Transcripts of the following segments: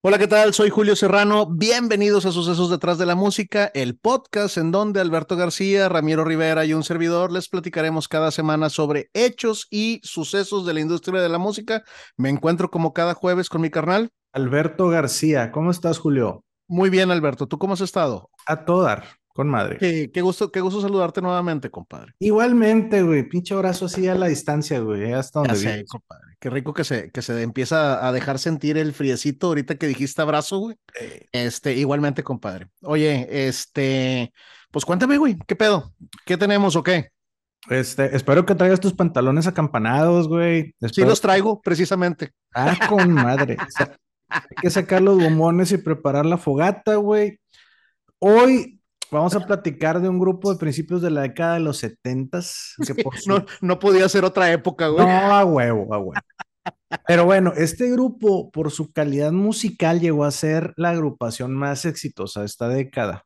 Hola, ¿qué tal? Soy Julio Serrano. Bienvenidos a Sucesos detrás de la música, el podcast en donde Alberto García, Ramiro Rivera y un servidor les platicaremos cada semana sobre hechos y sucesos de la industria de la música. Me encuentro como cada jueves con mi carnal. Alberto García, ¿cómo estás, Julio? Muy bien, Alberto. ¿Tú cómo has estado? A todo dar, con madre. Qué, qué gusto, qué gusto saludarte nuevamente, compadre. Igualmente, güey, pinche abrazo así a la distancia, güey, hasta donde Ya sé, compadre. Qué rico que se, que se empieza a dejar sentir el friecito ahorita que dijiste abrazo, güey. Este, igualmente, compadre. Oye, este, pues cuéntame, güey, ¿qué pedo? ¿Qué tenemos o qué? Este, espero que traigas tus pantalones acampanados, güey. Sí los traigo, precisamente. Ah, con madre. O sea, hay que sacar los bombones y preparar la fogata, güey. Hoy vamos a platicar de un grupo de principios de la década de los setentas, su No, no podía ser otra época, güey. No, a huevo, a huevo. Pero bueno, este grupo, por su calidad musical, llegó a ser la agrupación más exitosa de esta década.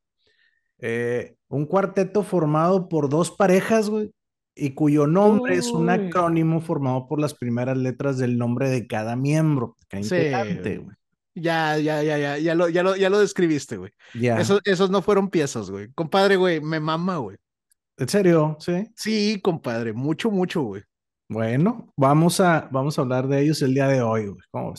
Eh, un cuarteto formado por dos parejas, güey, y cuyo nombre es un acrónimo formado por las primeras letras del nombre de cada miembro, cada Sí, güey. Ya, ya, ya, ya, ya lo, ya lo, ya lo describiste, güey. Ya. Esos, esos no fueron piezas, güey. Compadre, güey, me mama, güey. ¿En serio? Sí. Sí, compadre, mucho, mucho, güey. Bueno, vamos a, vamos a hablar de ellos el día de hoy, güey.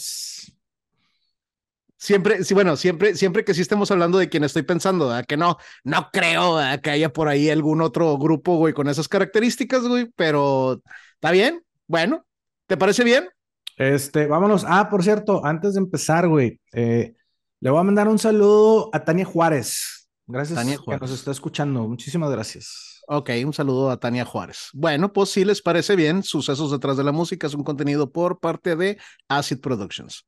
Siempre, sí, bueno, siempre, siempre que sí estemos hablando de quien estoy pensando, ¿verdad? Que no, no creo ¿verdad? que haya por ahí algún otro grupo, güey, con esas características, güey, pero está bien. Bueno, ¿te parece bien? Este, vámonos. Ah, por cierto, antes de empezar, güey, eh, le voy a mandar un saludo a Tania Juárez. Gracias Tania que Juárez. nos está escuchando. Muchísimas gracias. Ok, un saludo a Tania Juárez. Bueno, pues si les parece bien, Sucesos detrás de la música es un contenido por parte de Acid Productions.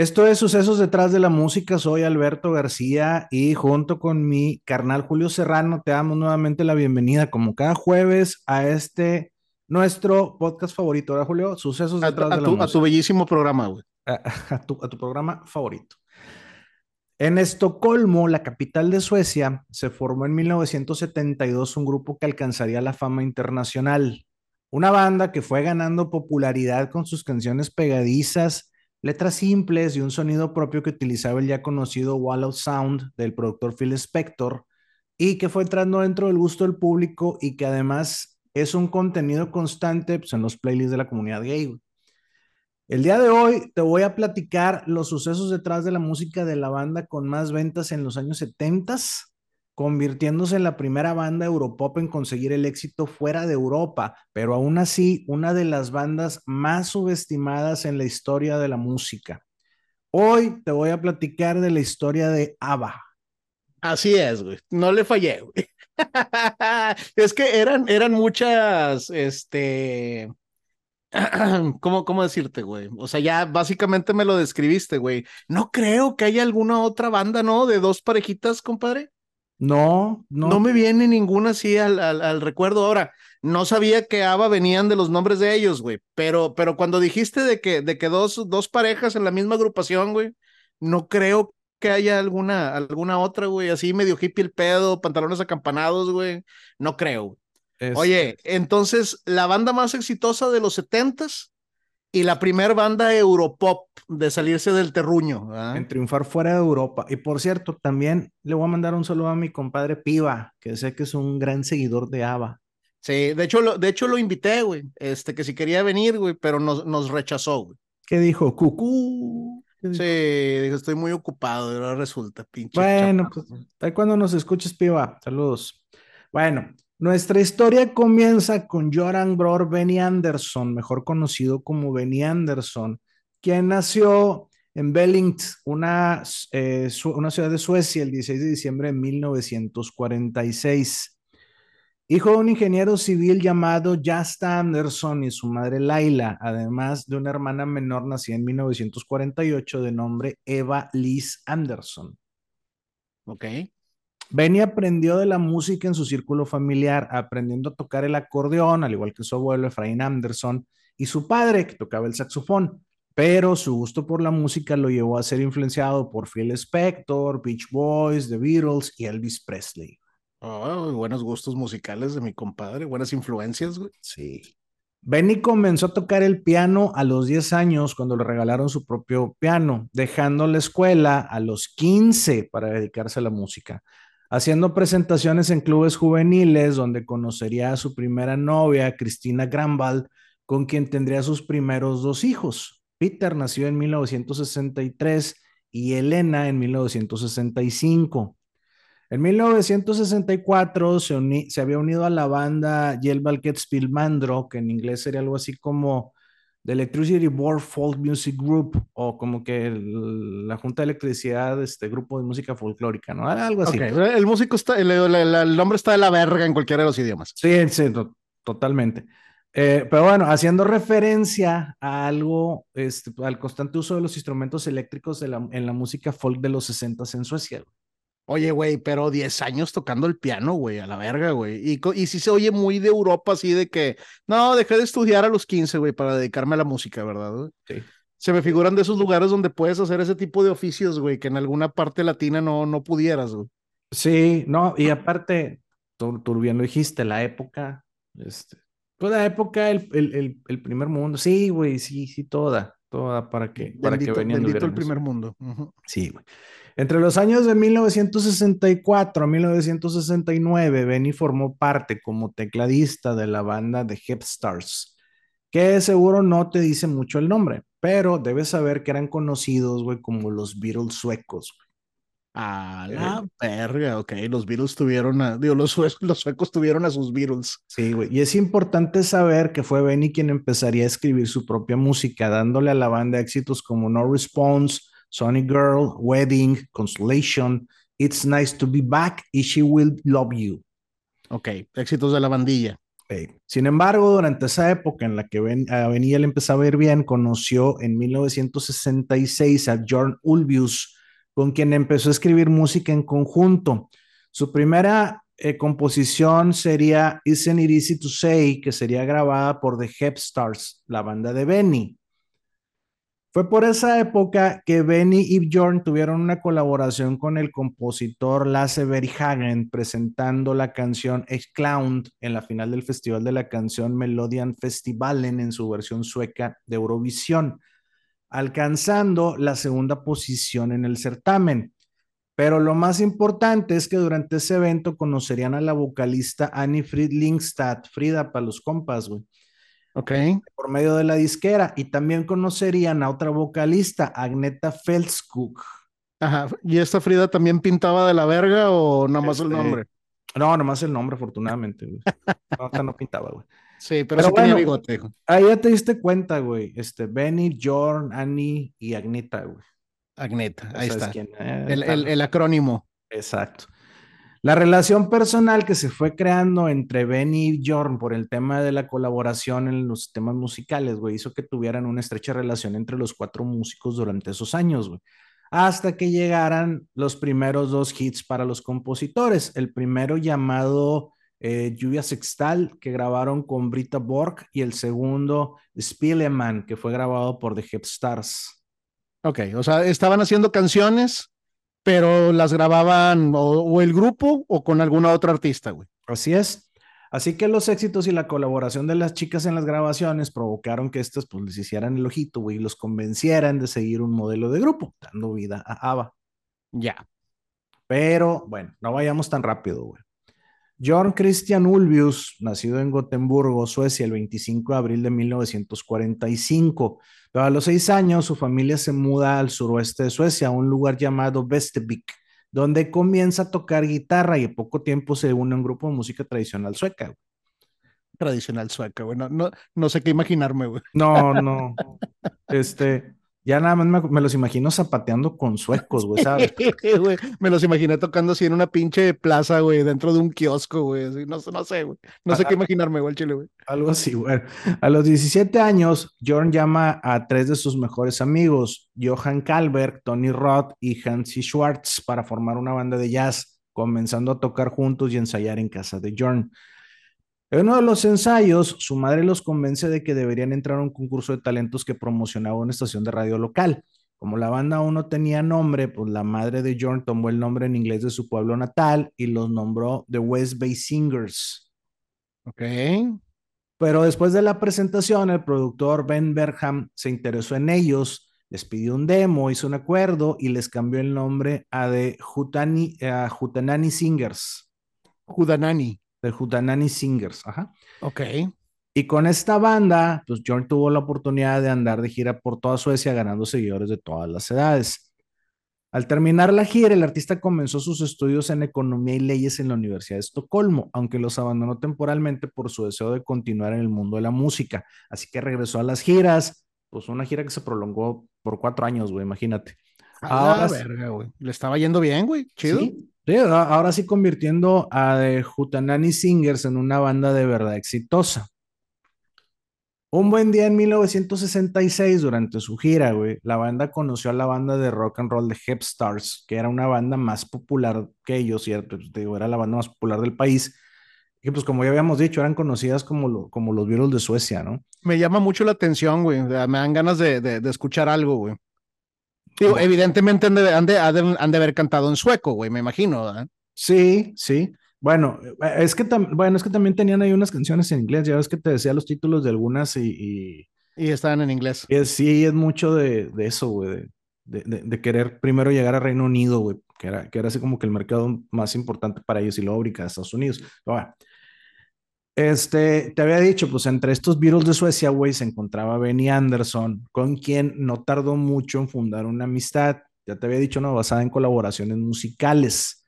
Esto es Sucesos detrás de la música. Soy Alberto García y junto con mi carnal Julio Serrano te damos nuevamente la bienvenida, como cada jueves, a este nuestro podcast favorito. ¿Verdad, Julio? Sucesos detrás a de la tu, a música. tu bellísimo programa, güey. a, a tu, a tu programa favorito. En Estocolmo, la capital de Suecia, se formó en 1972 un grupo que alcanzaría la fama internacional. Una banda que fue ganando popularidad con sus canciones pegadizas, letras simples y un sonido propio que utilizaba el ya conocido Wallow Sound del productor Phil Spector y que fue entrando dentro del gusto del público y que además es un contenido constante pues, en los playlists de la comunidad gay. El día de hoy te voy a platicar los sucesos detrás de la música de la banda con más ventas en los años 70, convirtiéndose en la primera banda Europop en conseguir el éxito fuera de Europa, pero aún así una de las bandas más subestimadas en la historia de la música. Hoy te voy a platicar de la historia de ABBA. Así es, güey. No le fallé, güey. es que eran, eran muchas, este, ¿cómo, cómo decirte, güey? O sea, ya básicamente me lo describiste, güey. No creo que haya alguna otra banda, ¿no? De dos parejitas, compadre. No, no, No me viene ninguna así al, al, al recuerdo. Ahora, no sabía que ABBA venían de los nombres de ellos, güey. Pero, pero cuando dijiste de que, de que dos, dos parejas en la misma agrupación, güey, no creo que haya alguna, alguna otra, güey, así medio hippie el pedo, pantalones acampanados, güey. No creo. es- Oye, entonces, la banda más exitosa de los setentas y la primer banda Europop de salirse del terruño. ¿verdad? en triunfar fuera de Europa. Y por cierto, también le voy a mandar un saludo a mi compadre Piva, que sé que es un gran seguidor de ABBA. Sí, de hecho, lo, de hecho lo invité, güey, este, que si quería venir, güey, pero nos, nos rechazó, güey. ¿Qué dijo? Cucú. ¿Qué dijo? Sí, dijo, estoy muy ocupado, y ahora resulta, pinche. Bueno, chaparro. pues ahí cuando nos escuches, Piva. Saludos. Bueno, nuestra historia comienza con Joran Bror Benny Anderson, mejor conocido como Benny Anderson, quien nació en Bellingt, una, eh, una ciudad de Suecia, el 16 de diciembre de 1946. Hijo de un ingeniero civil llamado Jasta Anderson y su madre Laila, además de una hermana menor nacida en 1948 de nombre Eva Liz Anderson. Ok. Benny aprendió de la música en su círculo familiar, aprendiendo a tocar el acordeón, al igual que su abuelo Efraín Anderson y su padre, que tocaba el saxofón. pero su gusto por la música lo llevó a ser influenciado por Phil Spector, Beach Boys, The Beatles y Elvis Presley. Oh, buenos gustos musicales de mi compadre, buenas influencias, güey. Sí. Benny comenzó a tocar el piano a los 10 años cuando le regalaron su propio piano, dejando la escuela a los 15 para dedicarse a la música, haciendo presentaciones en clubes juveniles donde conocería a su primera novia, Cristina Grambald, con quien tendría sus primeros dos hijos. Peter nació en 1963 y Elena en 1965. En 1964 se, se había unido a la banda Jelbalket Spilmandro, que en inglés sería algo así como The Electricity Board Folk Music Group, o como que la Junta de Electricidad, este grupo de música folclórica, ¿no? Algo así. El músico está, el, nombre está de la verga en cualquiera de los idiomas. Sí, sí, totalmente. Eh, pero bueno, haciendo referencia a algo, este, al constante uso de los instrumentos eléctricos en la música folk de los 60 en Suecia. Oye, güey, pero 10 años tocando el piano, güey, a la verga, güey. Y, y sí se oye muy de Europa, así de que, no, dejé de estudiar a los 15, güey, para dedicarme a la música, ¿verdad? Sí. Se me figuran de esos lugares donde puedes hacer ese tipo de oficios, güey, que en alguna parte latina no, no pudieras, güey. Sí, no, y aparte, tú, tú bien lo dijiste, la época, este, toda la época, el, el, el, primer mundo, sí, güey, sí, sí, toda, toda para que, para que venían bendito el primer mundo. Sí, güey. Entre los años de 1964 a 1969, Benny formó parte como tecladista de la banda de Hip Stars, que seguro no te dice mucho el nombre, pero debes saber que eran conocidos, güey, como los Beatles suecos. A la verga, ok. Los Beatles tuvieron a, digo, los, los suecos tuvieron a sus Beatles. Sí, güey. Y es importante saber que fue Benny quien empezaría a escribir su propia música, dándole a la banda éxitos como No Response, Sonny Girl, Wedding, Consolation, It's Nice to Be Back y She Will Love You. Ok, éxitos de la bandilla. Sin embargo, durante esa época en la que ben, a Benny le empezaba a ir bien, conoció en 1966 a John Ulvius, con quien empezó a escribir música en conjunto. Su primera eh, composición sería Isn't It Easy to Say, que sería grabada por The Hep Stars, la banda de Benny. Fue por esa época que Benny y Bjorn tuvieron una colaboración con el compositor Lasse Berghagen presentando la canción Ex Clown en la final del Festival de la Canción Melodian Festivalen en su versión sueca de Eurovisión, alcanzando la segunda posición en el certamen. Pero lo más importante es que durante ese evento conocerían a la vocalista Annie Friedlingstad, Frida para los compas, güey Ok. Por medio de la disquera. Y también conocerían a otra vocalista, Agneta Feldskuk. Ajá. ¿Y esta Frida también pintaba de la verga o nada más el este, nombre? No, nada más el nombre, afortunadamente, güey. No, no pintaba, güey. Sí, pero, sí tenía bigote. Ahí ya te diste cuenta, güey. Este, Benny, Jorn, Annie y Agneta, güey. Agneta, ahí está. Eh, el, el, el acrónimo. Exacto. La relación personal que se fue creando entre Benny y Jorn por el tema de la colaboración en los temas musicales, güey, hizo que tuvieran una estrecha relación entre los cuatro músicos durante esos años, güey. Hasta que llegaran los primeros dos hits para los compositores. El primero llamado eh, Lluvia Sextal, que grabaron con Brita Borg, y el segundo Spieleman, que fue grabado por The Hip Stars. Ok, o sea, estaban haciendo canciones pero las grababan o, el grupo o con alguna otra artista, güey. Así es. Así que los éxitos y la colaboración de las chicas en las grabaciones provocaron que estas pues les hicieran el ojito, güey, y los convencieran de seguir un modelo de grupo, dando vida a ABBA. Ya. Pero bueno, no vayamos tan rápido, güey. John Christian Ulvius, nacido en Gotemburgo, Suecia, el 25 de abril de 1945. Pero a los seis años, su familia se muda al suroeste de Suecia, a un lugar llamado Västervik, donde comienza a tocar guitarra y en poco tiempo se une a un grupo de música tradicional sueca. Tradicional sueca, güey. No, no, sé qué imaginarme, güey. No, no. Este, ya nada más me, los imagino zapateando con suecos, güey, ¿sabes? me los imaginé tocando así en una pinche plaza, güey, dentro de un kiosco, güey. no, no sé, güey. No sé qué imaginarme, güey, chile, güey. Algo así, güey. A los 17 años, Jorn llama a tres de sus mejores amigos, Johan Kalberg, Tony Roth y Hansi Schwartz, para formar una banda de jazz, comenzando a tocar juntos y ensayar en casa de Jorn. En uno de los ensayos, su madre los convence de que deberían entrar a un concurso de talentos que promocionaba una estación de radio local. Como la banda aún no tenía nombre, pues la madre de John tomó el nombre en inglés de su pueblo natal y los nombró The West Bay Singers. Ok. Pero después de la presentación, el productor Ben Berham se interesó en ellos, les pidió un demo, hizo un acuerdo y les cambió el nombre a The Jutani, a Jutanani Singers. Judanani. The Jutanani Singers, ajá. Ok. Y con esta banda, pues John tuvo la oportunidad de andar de gira por toda Suecia ganando seguidores de todas las edades. Al terminar la gira, el artista comenzó sus estudios en economía y leyes en la Universidad de Estocolmo, aunque los abandonó temporalmente por su deseo de continuar en el mundo de la música. Así que regresó a las giras, pues una gira que se prolongó por cuatro años, güey, imagínate. Ahora, verga, güey. Le estaba yendo bien, güey. Chido. Sí, sí, ahora sí convirtiendo a The Jutanani Singers en una banda de verdad exitosa. Un buen día en 1966, durante su gira, güey, la banda conoció a la banda de rock and roll de Hep Stars, que era una banda más popular que ellos, ¿cierto? Pues, digo, era la banda más popular del país. Y pues como ya habíamos dicho, eran conocidas como, como los Beatles de Suecia, ¿no? Me llama mucho la atención, güey. Me dan ganas de, de, escuchar algo, güey. Digo, evidentemente han de, han, de, han de, haber cantado en sueco, güey, me imagino, ¿verdad? Sí, sí. Bueno, eh, es que, bueno, es que también tenían ahí unas canciones en inglés, ya ves que te decía los títulos de algunas y... Y, estaban en inglés. sí, es mucho de, eso, güey, de, de, querer primero llegar a Reino Unido, güey, que era, que era así como que el mercado más importante para ellos y luego a Estados Unidos. Ahora, este, te había dicho, pues entre estos Beatles de Suecia, güey, se encontraba Benny Anderson, con quien no tardó mucho en fundar una amistad, ya te había dicho, no, basada en colaboraciones musicales.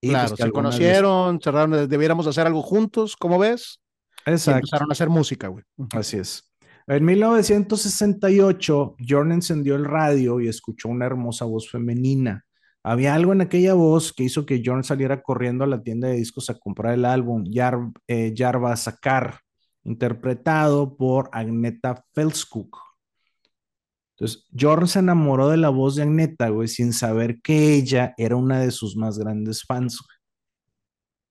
Pues, claro, se conocieron, cerraron, debiéramos hacer algo juntos, ¿cómo ves? Exacto. empezaron a hacer música, güey. Así es. En 1968, Jordan encendió el radio y escuchó una hermosa voz femenina. Había algo en aquella voz que hizo que Jordan saliera corriendo a la tienda de discos a comprar el álbum Yar, eh, Yarva Sakar, interpretado por Agneta Felskuk. Entonces, Jordan se enamoró de la voz de Agneta, güey, sin saber que ella era una de sus más grandes fans, güey.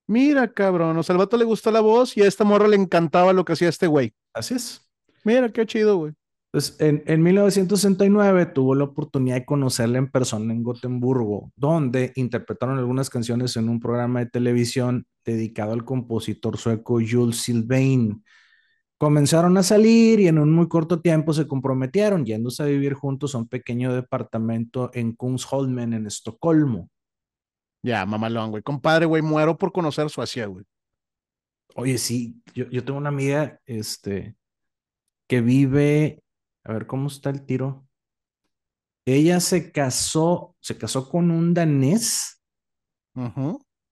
Mira, cabrón, o sea, al vato le gustó la voz y a esta morra le encantaba lo que hacía este güey. Así es. Mira, qué chido, güey. Entonces, en, en 1969 tuvo la oportunidad de conocerla en persona en Gotemburgo, donde interpretaron algunas canciones en un programa de televisión dedicado al compositor sueco Jules Sylvain. Comenzaron a salir y en un muy corto tiempo se comprometieron, yéndose a vivir juntos a un pequeño departamento en Kungsholmen, en Estocolmo. Ya, mamalón, güey. Compadre, güey, muero por conocer Suecia, güey. Oye, sí, yo, yo tengo una amiga, este, que vive, a ver, ¿cómo está el tiro? Ella se casó, se casó con un danés,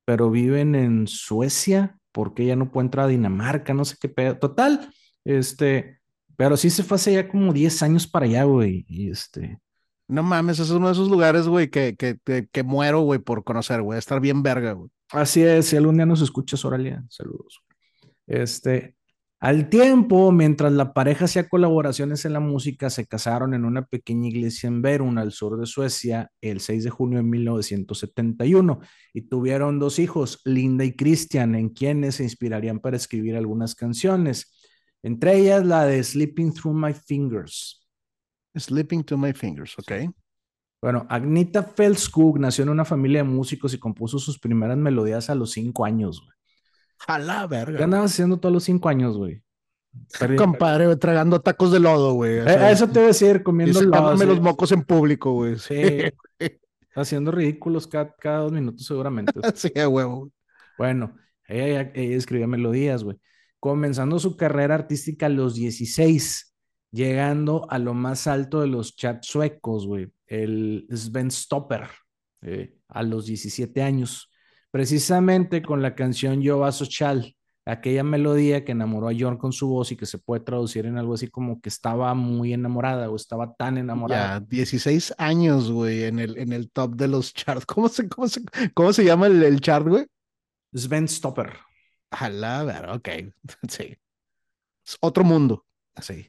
pero viven en Suecia porque ella no puede entrar a Dinamarca, no sé qué pedo. Total, este, pero sí se fue hace ya como 10 años para allá, güey. Y este. No mames, es uno de esos lugares, güey, que, que, que, muero, güey, por conocer, güey. Estar bien verga, güey. Así es, si algún día nos escuchas, Oralia, saludos. Este, al tiempo, mientras la pareja hacía colaboraciones en la música, se casaron en una pequeña iglesia en Verun, al sur de Suecia, el 6 de junio de 1971, y tuvieron dos hijos, Linda y Christian, en quienes se inspirarían para escribir algunas canciones entre ellas la de Sleeping Through My Fingers. Sleeping Through My Fingers, ok. Bueno, Agnita Felskug nació en una familia de músicos y compuso sus primeras melodías a los cinco años, güey. A la verga. ¿Qué andabas haciendo todos los cinco años, güey? Compadre, tragando tacos de lodo, güey. Eh, eso te voy a decir, comiendo lodo. los mocos en público, güey. Sí. haciendo ridículos cada, cada, dos minutos, seguramente. sí, huevo. Bueno, ella, ella escribía melodías, güey comenzando su carrera artística a los 16, llegando a lo más alto de los chats suecos, güey, el Sven Stopper, eh, a los 17 años, precisamente con la canción Yo Vaso Chal, aquella melodía que enamoró a John con su voz y que se puede traducir en algo así como que estaba muy enamorada o estaba tan enamorada. Ya, 16 años, güey, en el, en el top de los charts. ¿Cómo se, cómo se, cómo se llama el, el chart, güey? Sven Stopper. Ver, ok. Sí. Es otro mundo. Sí.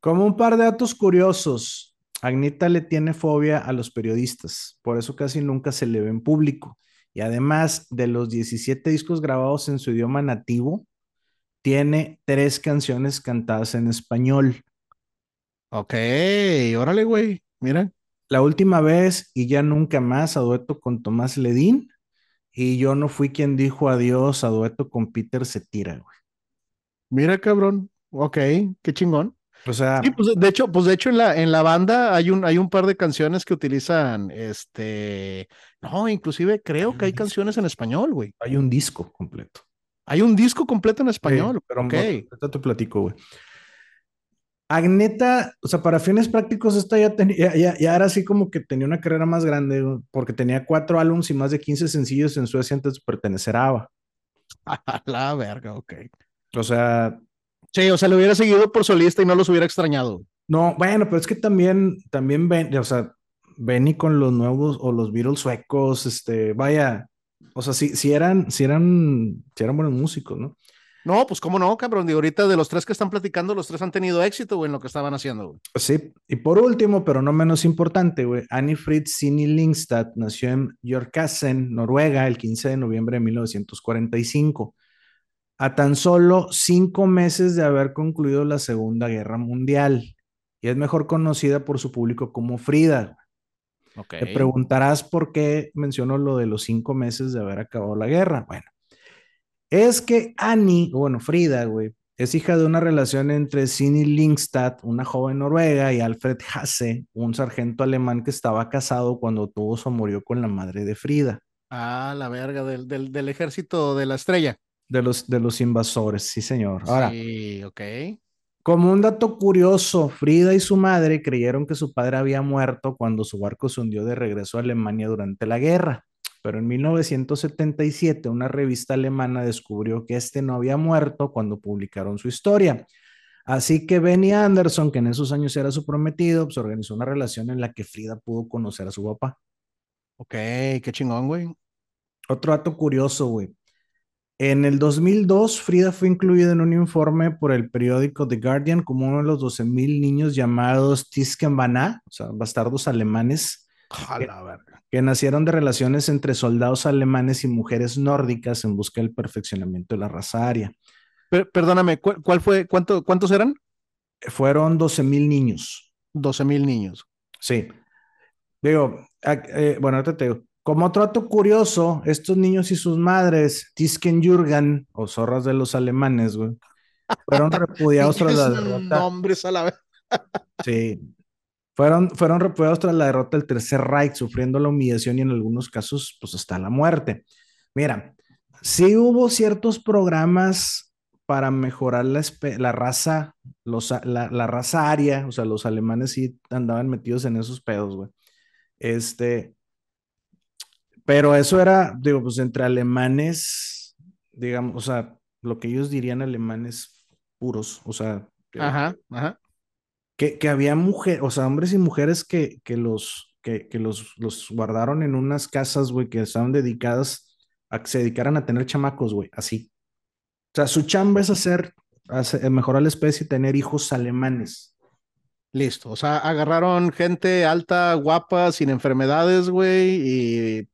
Como un par de datos curiosos, Agnita le tiene fobia a los periodistas, por eso casi nunca se le ve en público. Y además de los 17 discos grabados en su idioma nativo, tiene tres canciones cantadas en español. Ok, órale, güey. Mira. La última vez y ya nunca más a dueto con Tomás Ledín. Y yo no fui quien dijo adiós a dueto con Peter Cetira, güey. Mira, cabrón. Ok, qué chingón. O sea, Sí, pues de hecho, pues de hecho en la, en la banda hay un, hay un par de canciones que utilizan, este, no, inclusive creo que hay canciones en español, güey. hay un disco completo. Hay un disco completo en español, Sí, pero ok. ahorita te platico, güey. Agneta, o sea, para fines prácticos, esta ya, tenía, ya, ya era así como que tenía una carrera más grande, porque tenía cuatro álbumes y más de 15 sencillos en Suecia antes de pertenecer a ABBA. A la verga, ok. O sea, Sí, o sea, lo hubiera seguido por solista y no los hubiera extrañado. no, bueno, pero es que también, también ven, o sea, Benny con los nuevos o los Beatles suecos, este, vaya, o sea, si, si eran, si eran, si eran buenos músicos, ¿no? No, pues cómo no, cabrón. De ahorita de los tres que están platicando, los tres han tenido éxito, güey, en lo que estaban haciendo, güey. Sí, y por último, pero no menos importante, güey, Annie Fritz Sini Lingstad nació en Jorkasen, Noruega, el 15 de noviembre de 1945, a tan solo cinco meses de haber concluido la Segunda Guerra Mundial, y es mejor conocida por su público como Frida. Ok. Te preguntarás por qué menciono lo de los cinco meses de haber acabado la guerra. Bueno, es que Annie, o bueno, Frida, güey, es hija de una relación entre Sini Lingstad, una joven noruega, y Alfred Hasse, un sargento alemán que estaba casado cuando tuvo su amorío con la madre de Frida, Ah, la verga del, del, del ejército de la estrella. de los, de los invasores, sí, señor. Ahora, Sí, ok. Como un dato curioso, Frida y su madre creyeron que su padre había muerto cuando su barco se hundió de regreso a Alemania durante la guerra. Pero en 1977 una revista alemana descubrió que este no había muerto cuando publicaron su historia. Así que Benny Anderson, que en esos años era su prometido, pues organizó una relación en la que Frida pudo conocer a su papá. Ok, qué chingón, güey. Otro dato curioso, güey. En el 2002, Frida fue incluida en un informe por el periódico The Guardian como uno de los 12.000 niños llamados Tiskenbana, o sea, bastardos alemanes, que nacieron de relaciones entre soldados alemanes y mujeres nórdicas en busca del perfeccionamiento de la raza aria. Per- perdóname, ¿cuál, cuál fue, cuánto, cuántos eran? Fueron 12.000 niños. 12 mil niños. Sí. Digo, eh, bueno, ahorita te digo. Como otro dato curioso, estos niños y sus madres, Tiskenjurgen, o zorras de los alemanes, güey, fueron repudiados tras la derrota. Nombres a la verga. Sí. Fueron, fueron repudiados tras la derrota del Tercer Reich, sufriendo la humillación y en algunos casos, pues hasta la muerte. Mira, sí hubo ciertos programas para mejorar la, la raza, los, la, la raza aria, o sea, los alemanes sí andaban metidos en esos pedos, güey. Este, pero eso era, digo, pues entre alemanes, digamos, o sea, lo que ellos dirían alemanes puros, o sea, que- Ajá, ajá. que, que había mujeres, o sea, hombres y mujeres que, que los, que, que los, los guardaron en unas casas, güey, que estaban dedicadas a que se dedicaran a tener chamacos, güey, así. O sea, su chamba es hacer, hacer- mejorar la especie y tener hijos alemanes. Listo. O sea, agarraron gente alta, guapa, sin enfermedades, güey, y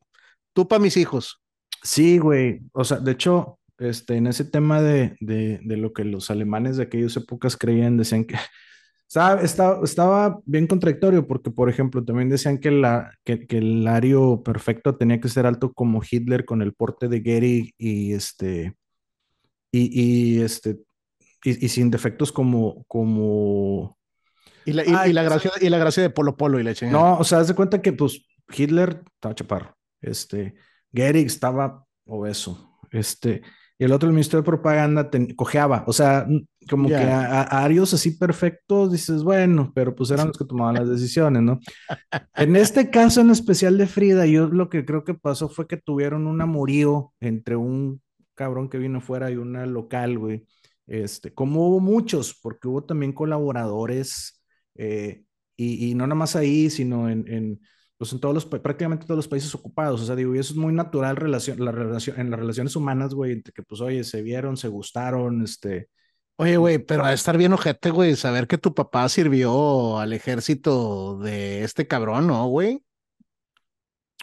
tú para mis hijos. Sí, güey. O sea, de hecho, este, en ese tema de, de, de lo que los alemanes de aquellas épocas creían, decían que estaba, estaba, estaba bien contradictorio, porque, por ejemplo, también decían que, la, que, que el ario perfecto tenía que ser alto como Hitler con el porte de Gehrig y este, y, y este, y, y sin defectos como, como, Y la, y, Ay, y la gracia, y la gracia de Polo Polo y la chingada. No, o sea, haz de cuenta que pues Hitler estaba chaparro, este, Gehrig estaba obeso, este, y el otro, el ministro de propaganda, cojeaba, o sea, como Ya. que a, a arios así perfectos, dices, bueno, pero pues eran los que tomaban las decisiones, ¿no? En este caso en especial de Frida, yo lo que creo que pasó fue que tuvieron un amorío entre un cabrón que vino fuera y una local, güey. Este, como hubo muchos, porque hubo también colaboradores, eh, y, y no nada más ahí, sino en, en, pues en todos los, prácticamente todos los países ocupados. O sea, digo, y eso es muy natural relación, la relación, en las relaciones humanas, güey, entre que pues, oye, se vieron, se gustaron, este, Oye, güey, pero a estar bien ojete, güey, saber que tu papá sirvió al ejército de este cabrón, ¿no, güey?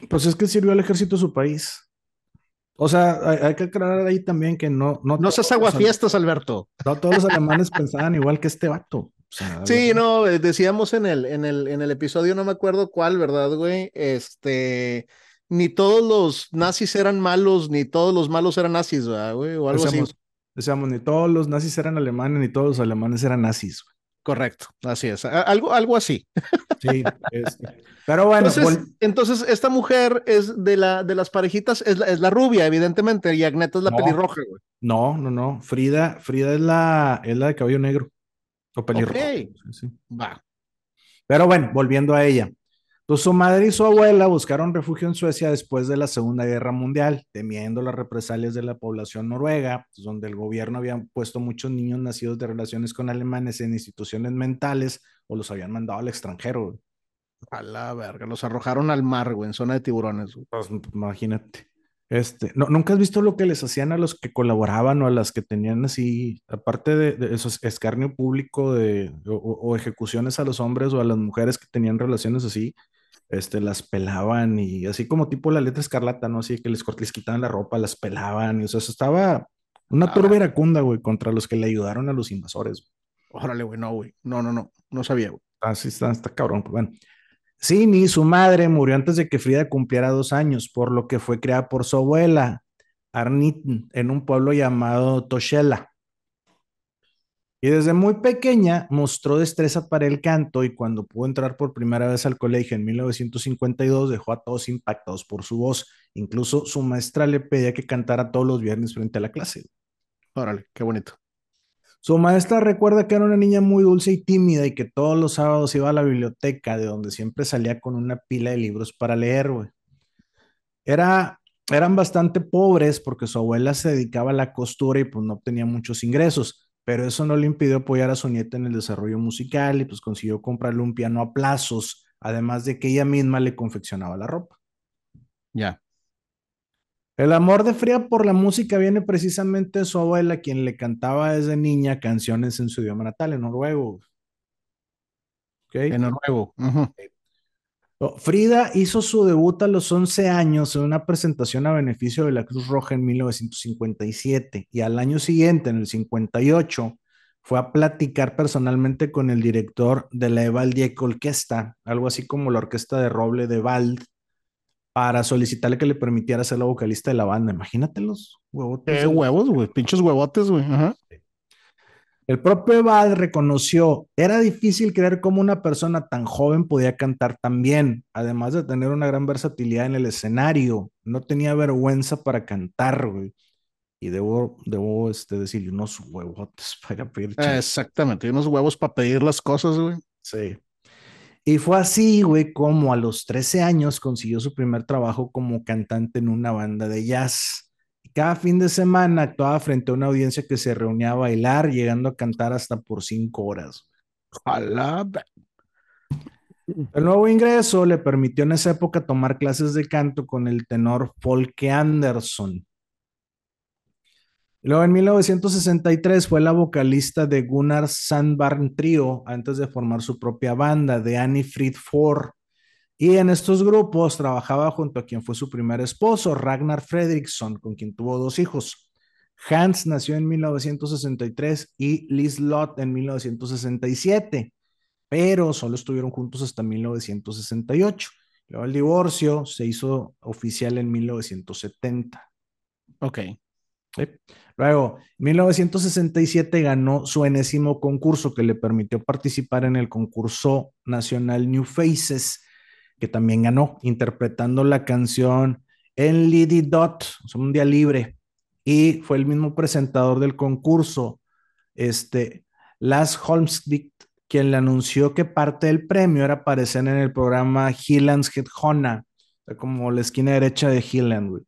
pues es que sirvió al ejército de su país. O sea, hay, que aclarar ahí también que no... No, no seas aguafiestas, Alberto. No todos los alemanes pensaban igual que este vato. Sí, no, eh, decíamos en el, en, el, en el episodio, no me acuerdo cuál, ¿verdad, güey? Este, ni todos los nazis eran malos, ni todos los malos eran nazis, ¿verdad, güey? O algo así. Decíamos, ni todos los nazis eran alemanes, ni todos los alemanes eran nazis. Correcto, así es. Algo, algo así. Sí, este, pero bueno. Entonces, esta mujer es de, la, de las parejitas, es la, es la rubia, evidentemente, y Agneta es la pelirroja, güey. No, no, no. Frida, Frida es la, es la de cabello negro. O pelirroja. Va. Pero bueno, volviendo a ella. Pues su madre y su abuela buscaron refugio en Suecia después de la Segunda Guerra Mundial, temiendo las represalias de la población noruega, pues, donde el gobierno había puesto muchos niños nacidos de relaciones con alemanes en instituciones mentales o los habían mandado al extranjero. A la verga, los arrojaron al mar, güey, en zona de tiburones. Pues, imagínate. Este, no, ¿Nunca has visto lo que les hacían a los que colaboraban o a las que tenían así, aparte de, de esos escarnio público de, o, ejecuciones a los hombres o a las mujeres que tenían relaciones así? este, las pelaban y así como tipo la letra escarlata, ¿no? Así que les, les quitaban la ropa, las pelaban y o sea, eso estaba una turba iracunda, güey, contra los que le ayudaron a los invasores. Órale, güey, no, güey, no, no, no, no sabía, güey. Así está, está cabrón, pues bueno. Sí, ni su madre murió antes de que Frida cumpliera dos años, por lo que fue creada por su abuela, Arnit, en un pueblo llamado Toshela. Y desde muy pequeña mostró destreza para el canto y cuando pudo entrar por primera vez al colegio en 1952 dejó a todos impactados por su voz. Incluso su maestra le pedía que cantara todos los viernes frente a la clase. Órale, qué bonito. Su maestra recuerda que era una niña muy dulce y tímida y que todos los sábados iba a la biblioteca de donde siempre salía con una pila de libros para leer, Era, eran bastante pobres porque su abuela se dedicaba a la costura y pues no tenía muchos ingresos pero eso no le impidió apoyar a su nieta en el desarrollo musical y pues consiguió comprarle un piano a plazos, además de que ella misma le confeccionaba la ropa. Ya. El amor de Fría por la música viene precisamente de su abuela, quien le cantaba desde niña canciones en su idioma natal, en noruego. En noruego. Frida hizo su debut a los 11 años en una presentación a beneficio de la Cruz Roja en 1957 y al año siguiente, en el 58, fue a platicar personalmente con el director de la Evaldiek Orquesta, algo así como la orquesta de roble de Vald, para solicitarle que le permitiera ser la vocalista de la banda. Imagínate los huevotes. ¿Qué huevos, güey? Pinches huevotes, güey. Ajá. El propio Val reconoció, era difícil creer cómo una persona tan joven podía cantar tan bien, además de tener una gran versatilidad en el escenario. No tenía vergüenza para cantar, güey. Y debo, debo este, decirle unos huevotes para pedir. Exactamente, unos huevos para pedir las cosas, güey. Sí. Y fue así, güey, como a los 13 años consiguió su primer trabajo como cantante en una banda de jazz. Cada fin de semana actuaba frente a una audiencia que se reunía a bailar, llegando a cantar hasta por cinco horas. Ojalá. El nuevo ingreso le permitió en esa época tomar clases de canto con el tenor Folke Anderson. Luego en 1963 fue la vocalista de Gunnar Sandbarn Trio antes de formar su propia banda, de Annie Fried Four. Y en estos grupos trabajaba junto a quien fue su primer esposo, Ragnar Fredriksson, con quien tuvo dos hijos. Hans nació en 1963 y Liz Lott en 1967, pero solo estuvieron juntos hasta 1968. Luego el divorcio se hizo oficial en 1970. Ok. Luego, en 1967 ganó su enésimo concurso que le permitió participar en el concurso nacional New Faces que también ganó, interpretando la canción en Lady Dot, un día libre, y fue el mismo presentador del concurso, este, Lars Holmsvik, quien le anunció que parte del premio era aparecer en el programa Hilland's Head como la esquina derecha de Hilland,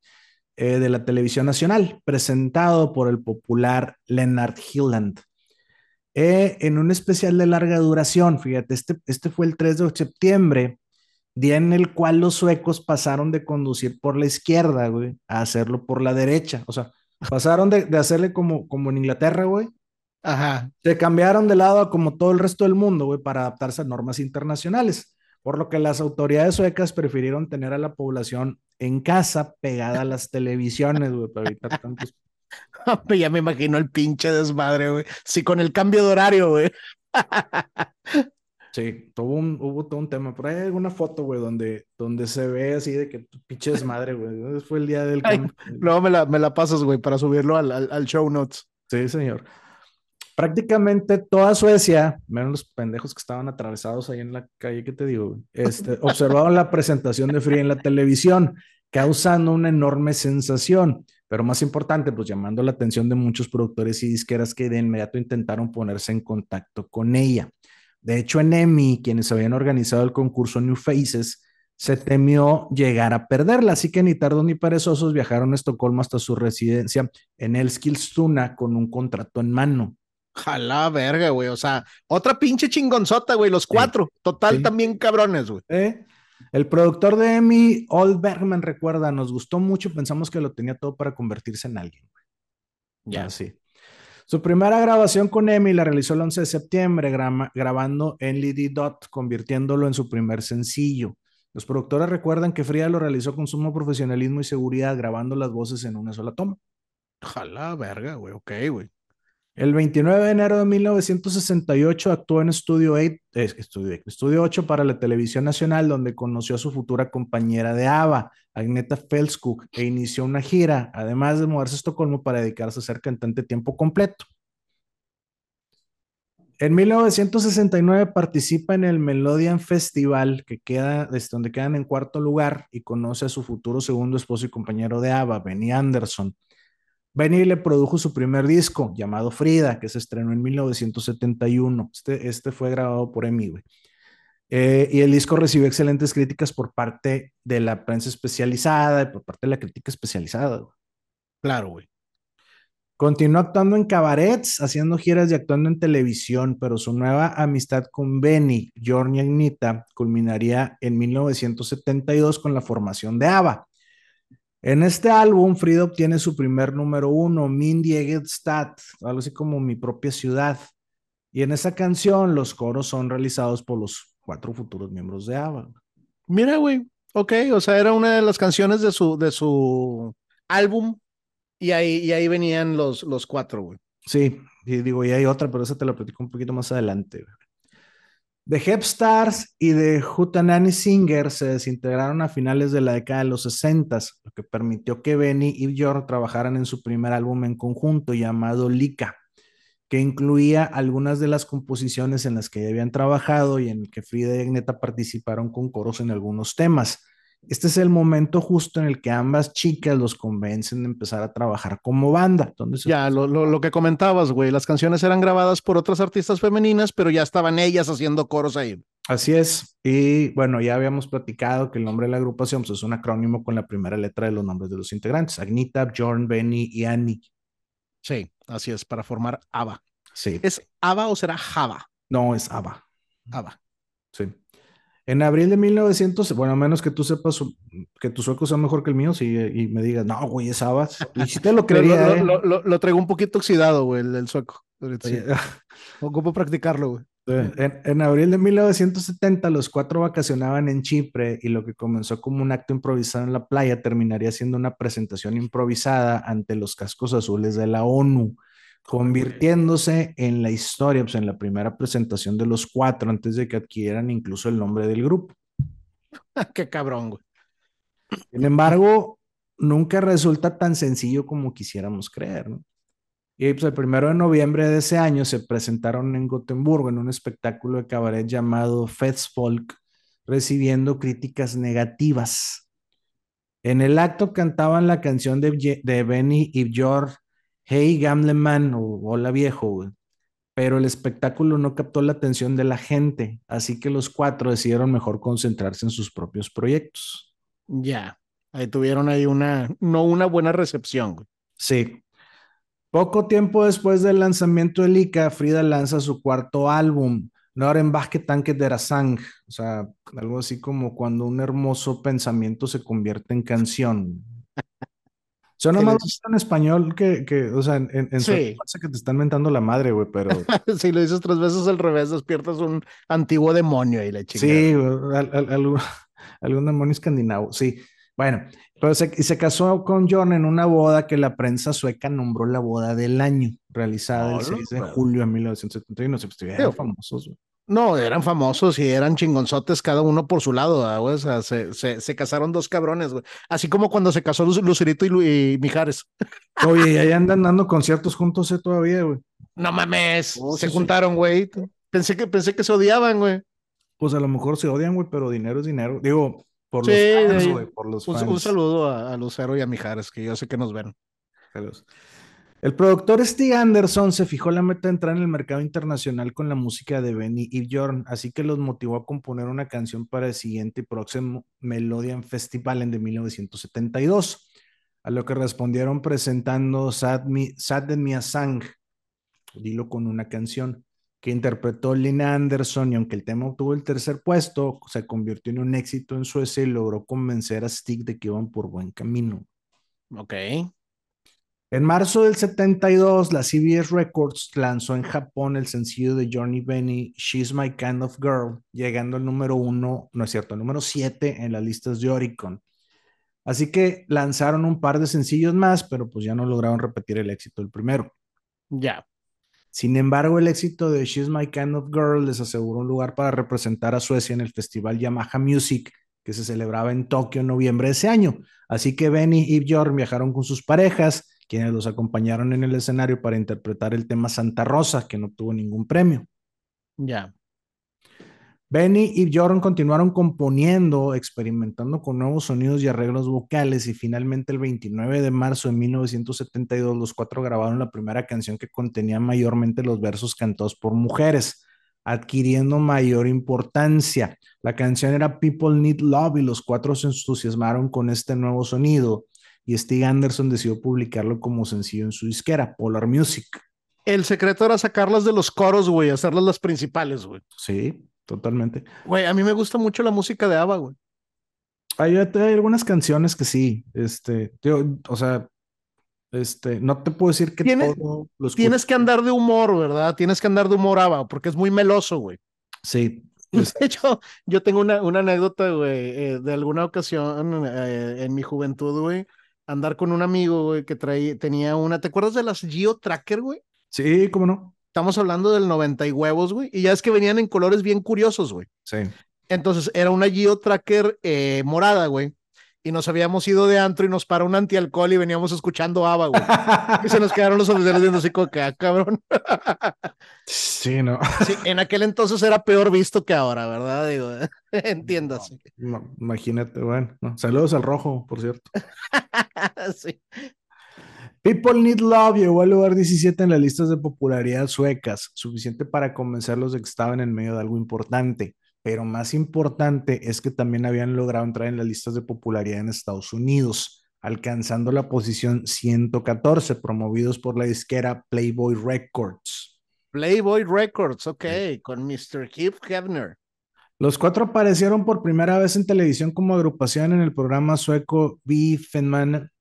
eh, de la televisión nacional, presentado por el popular Leonard Hilland. Eh, en un especial de larga duración, fíjate, este, este fue el 3 de septiembre día en el cual los suecos pasaron de conducir por la izquierda, güey, a hacerlo por la derecha. O sea, pasaron de, hacerle como, como en Inglaterra, güey. Ajá. Se cambiaron de lado a como todo el resto del mundo, güey, para adaptarse a normas internacionales. Por lo que las autoridades suecas prefirieron tener a la población en casa pegada a las televisiones, güey, para evitar tantos. ya me imagino el pinche desmadre, güey. Sí, con el cambio de horario, güey. Sí, tuvo un, hubo todo un tema. Por ahí hay alguna foto, güey, donde, donde se ve así de que pinche desmadre, güey. Fue el día del cambio. Luego me la, me la pasas, güey, para subirlo al, al, al show notes. Sí, señor prácticamente toda Suecia, menos los pendejos que estaban atravesados ahí en la calle que te digo, este, observaron la presentación de Free en la televisión, causando una enorme sensación, pero más importante, pues llamando la atención de muchos productores y disqueras que de inmediato intentaron ponerse en contacto con ella. De hecho, en EMI, quienes habían organizado el concurso New Faces, se temió llegar a perderla, así que ni tardo ni perezosos viajaron a Estocolmo hasta su residencia en Eskilstuna con un contrato en mano. Jala, verga, güey. O sea, otra pinche chingonzota, güey. Los cuatro. Total, también cabrones, güey. ¿Eh? El productor de Emmy, Old Bergman, recuerda, nos gustó mucho. Pensamos que lo tenía todo para convertirse en alguien. Ya, sí. Su primera grabación con Emmy la realizó el 11 de septiembre, grabando en Lady Dot, convirtiéndolo en su primer sencillo. Los productores recuerdan que Fría lo realizó con sumo profesionalismo y seguridad, grabando las voces en una sola toma. Jala, verga, güey. Ok, güey. El 29 de enero de 1968 actuó en Estudio, 8, Estudio, 8 para la televisión nacional, donde conoció a su futura compañera de ABBA, Agneta Felskuk, e inició una gira, además de mudarse a Estocolmo para dedicarse a ser cantante tiempo completo. En 1969 participa en el Melodian Festival, que queda, desde donde quedan en cuarto lugar, y conoce a su futuro segundo esposo y compañero de ABBA, Benny Anderson. Benny le produjo su primer disco llamado Frida, que se estrenó en 1971. Este, este fue grabado por Emi, eh, y el disco recibió excelentes críticas por parte de la prensa especializada y por parte de la crítica especializada. Claro, güey. Continuó actuando en cabarets, haciendo giras y actuando en televisión, pero su nueva amistad con Benny, Jorn y Agnita culminaría en 1972 con la formación de ABBA. En este álbum, Frida obtiene su primer número uno, Min Stad, algo así como Mi propia ciudad. Y en esa canción, los coros son realizados por los cuatro futuros miembros de ABBA. Mira, güey, ok, o sea, era una de las canciones de su, de su álbum y ahí, y ahí venían los, los cuatro, güey. Sí, y digo, y hay otra, pero esa te la platico un poquito más adelante. The Hepstars y The Hootenanny Singer se desintegraron a finales de la década de los 60, lo que permitió que Benny y Björn trabajaran en su primer álbum en conjunto llamado Lika, que incluía algunas de las composiciones en las que ya habían trabajado y en que Frida y Agneta participaron con coros en algunos temas. Este es el momento justo en el que ambas chicas los convencen de empezar a trabajar como banda. ya, lo, lo, que comentabas, güey, las canciones eran grabadas por otras artistas femeninas, pero ya estaban ellas haciendo coros ahí. Así es. Y bueno, ya habíamos platicado que el nombre de la agrupación pues, es un acrónimo con la primera letra de los nombres de los integrantes, Agnita, Bjorn, Benny y Annie. Sí, así es, para formar ABBA. Sí. ¿Es ABBA o será Java? No, es ABBA. ABBA. Sí. En abril de 1900, bueno, a menos que tú sepas que tu sueco sea mejor que el mío, sí, y me digas, no, güey, es Abbas. Y si te lo creería. ¿eh? lo, traigo un poquito oxidado, güey, el, sueco. Ocupo practicarlo, güey. En, en, abril de 1970, los cuatro vacacionaban en Chipre y lo que comenzó como un acto improvisado en la playa terminaría siendo una presentación improvisada ante los cascos azules de la ONU convirtiéndose en la historia, pues en la primera presentación de los cuatro, antes de que adquirieran incluso el nombre del grupo. Qué cabrón, güey. Sin embargo, nunca resulta tan sencillo como quisiéramos creer, ¿no? Y pues el primero de noviembre de ese año se presentaron en Gotemburgo en un espectáculo de cabaret llamado Folk, recibiendo críticas negativas. En el acto cantaban la canción de, de Benny y George Hey Gamleman o Hola Viejo, Pero el espectáculo no captó la atención de la gente, así que los cuatro decidieron mejor concentrarse en sus propios proyectos. Ya, ahí tuvieron ahí una, no una buena recepción. Güey. Sí. Poco tiempo después del lanzamiento de Lika, Frida lanza su cuarto álbum, Noren Tanque de Rasang, o sea, algo así como cuando un hermoso pensamiento se convierte en canción. Suena que le más dices- bonito en español que, que o sea, en, en, Sí. que te están mentando la madre, güey, pero si lo dices tres veces al revés, despiertas un antiguo demonio y le chingas. sí, güey, al- al- algún, algún demonio escandinavo, sí. Bueno, pero se, y se casó con John en una boda que la prensa sueca nombró la boda del año, realizada el Hola, 6 de güey. julio de 1971. Se Sí. famosos, güey. No, eran famosos y eran chingonzotes cada uno por su lado, ¿verdad, güey. O sea, se, se, se casaron dos cabrones, güey. Así como cuando se casó Lu- Lucerito y, Lu- y Mijares. Oye, y ahí andan dando conciertos juntos eh, todavía, güey. No mames, Oh, se sí, sí. juntaron, güey. Pensé que, pensé que se odiaban, güey. Pues a lo mejor se odian, güey, pero dinero es dinero. Digo, por Sí, los fans, güey, por los Un, fans. un saludo a, a Lucero y a Mijares, que yo sé que nos ven. Saludos. El productor Stig Anderson se fijó la meta de entrar en el mercado internacional con la música de Benny y Bjorn, así que los motivó a componer una canción para el siguiente y próximo Melodian Festival en de 1972, a lo que respondieron presentando Sad, Me, Sad Mia Sang, dilo con una canción, que interpretó Lina Anderson y aunque el tema obtuvo el tercer puesto, se convirtió en un éxito en Suecia y logró convencer a Stig de que iban por buen camino. Ok. En marzo del 72, la CBS Records lanzó en Japón el sencillo de Johnny Benny, She's My Kind of Girl, llegando al número uno, no es cierto, al número siete en las listas de Oricon. Así que lanzaron un par de sencillos más, pero pues ya no lograron repetir el éxito del primero. Ya. Sin embargo, el éxito de She's My Kind of Girl les aseguró un lugar para representar a Suecia en el festival Yamaha Music, que se celebraba en Tokio en noviembre de ese año. Así que Benny y Bjorn viajaron con sus parejas, quienes los acompañaron en el escenario para interpretar el tema Santa Rosa, que no obtuvo ningún premio. Ya. Benny y Bjorn continuaron componiendo, experimentando con nuevos sonidos y arreglos vocales y finalmente el 29 de marzo de 1972 los cuatro grabaron la primera canción que contenía mayormente los versos cantados por mujeres, adquiriendo mayor importancia. La canción era People Need Love y los cuatro se entusiasmaron con este nuevo sonido y Stig Anderson decidió publicarlo como sencillo en su disquera, Polar Music. El secreto era sacarlas de los coros, güey, hacerlas las principales, güey. Sí, totalmente. Güey, a mí me gusta mucho la música de ABBA, güey. Hay, hay algunas canciones que sí, este, yo, o sea, este, no te puedo decir que Tiene- todo lo escucho. Tienes que andar de humor, ¿verdad? Tienes que andar de humor ABBA, porque es muy meloso, güey. Sí, De hecho, yo tengo una, una anécdota, güey, eh, de alguna ocasión eh, en mi juventud, güey, andar con un amigo, güey, que traía, tenía una, ¿te acuerdas de las Geo Tracker, güey? sí, cómo no. Estamos hablando del 90 y huevos, güey, y ya es que venían en colores bien curiosos, güey. Sí. Entonces era una Geo Tracker eh, morada, güey, y nos habíamos ido de antro y nos para un antialcohol y veníamos escuchando ABBA, güey. Y se nos quedaron los oficiales viendo así como que, ah, cabrón. sí, no. Sí, en aquel entonces era peor visto que ahora, ¿verdad? Digo, entiéndase. No, imagínate, bueno, no. Saludos al rojo, por cierto. Sí. People Need Love llegó al lugar 17 en las listas de popularidad suecas, suficiente para convencerlos de que estaban en medio de algo importante. Pero más importante es que también habían logrado entrar en las listas de popularidad en Estados Unidos, alcanzando la posición 114, promovidos por la disquera Playboy Records. Playboy Records, ok, con Mr. Keith Hefner. Los cuatro aparecieron por primera vez en televisión como agrupación en el programa sueco Fenman,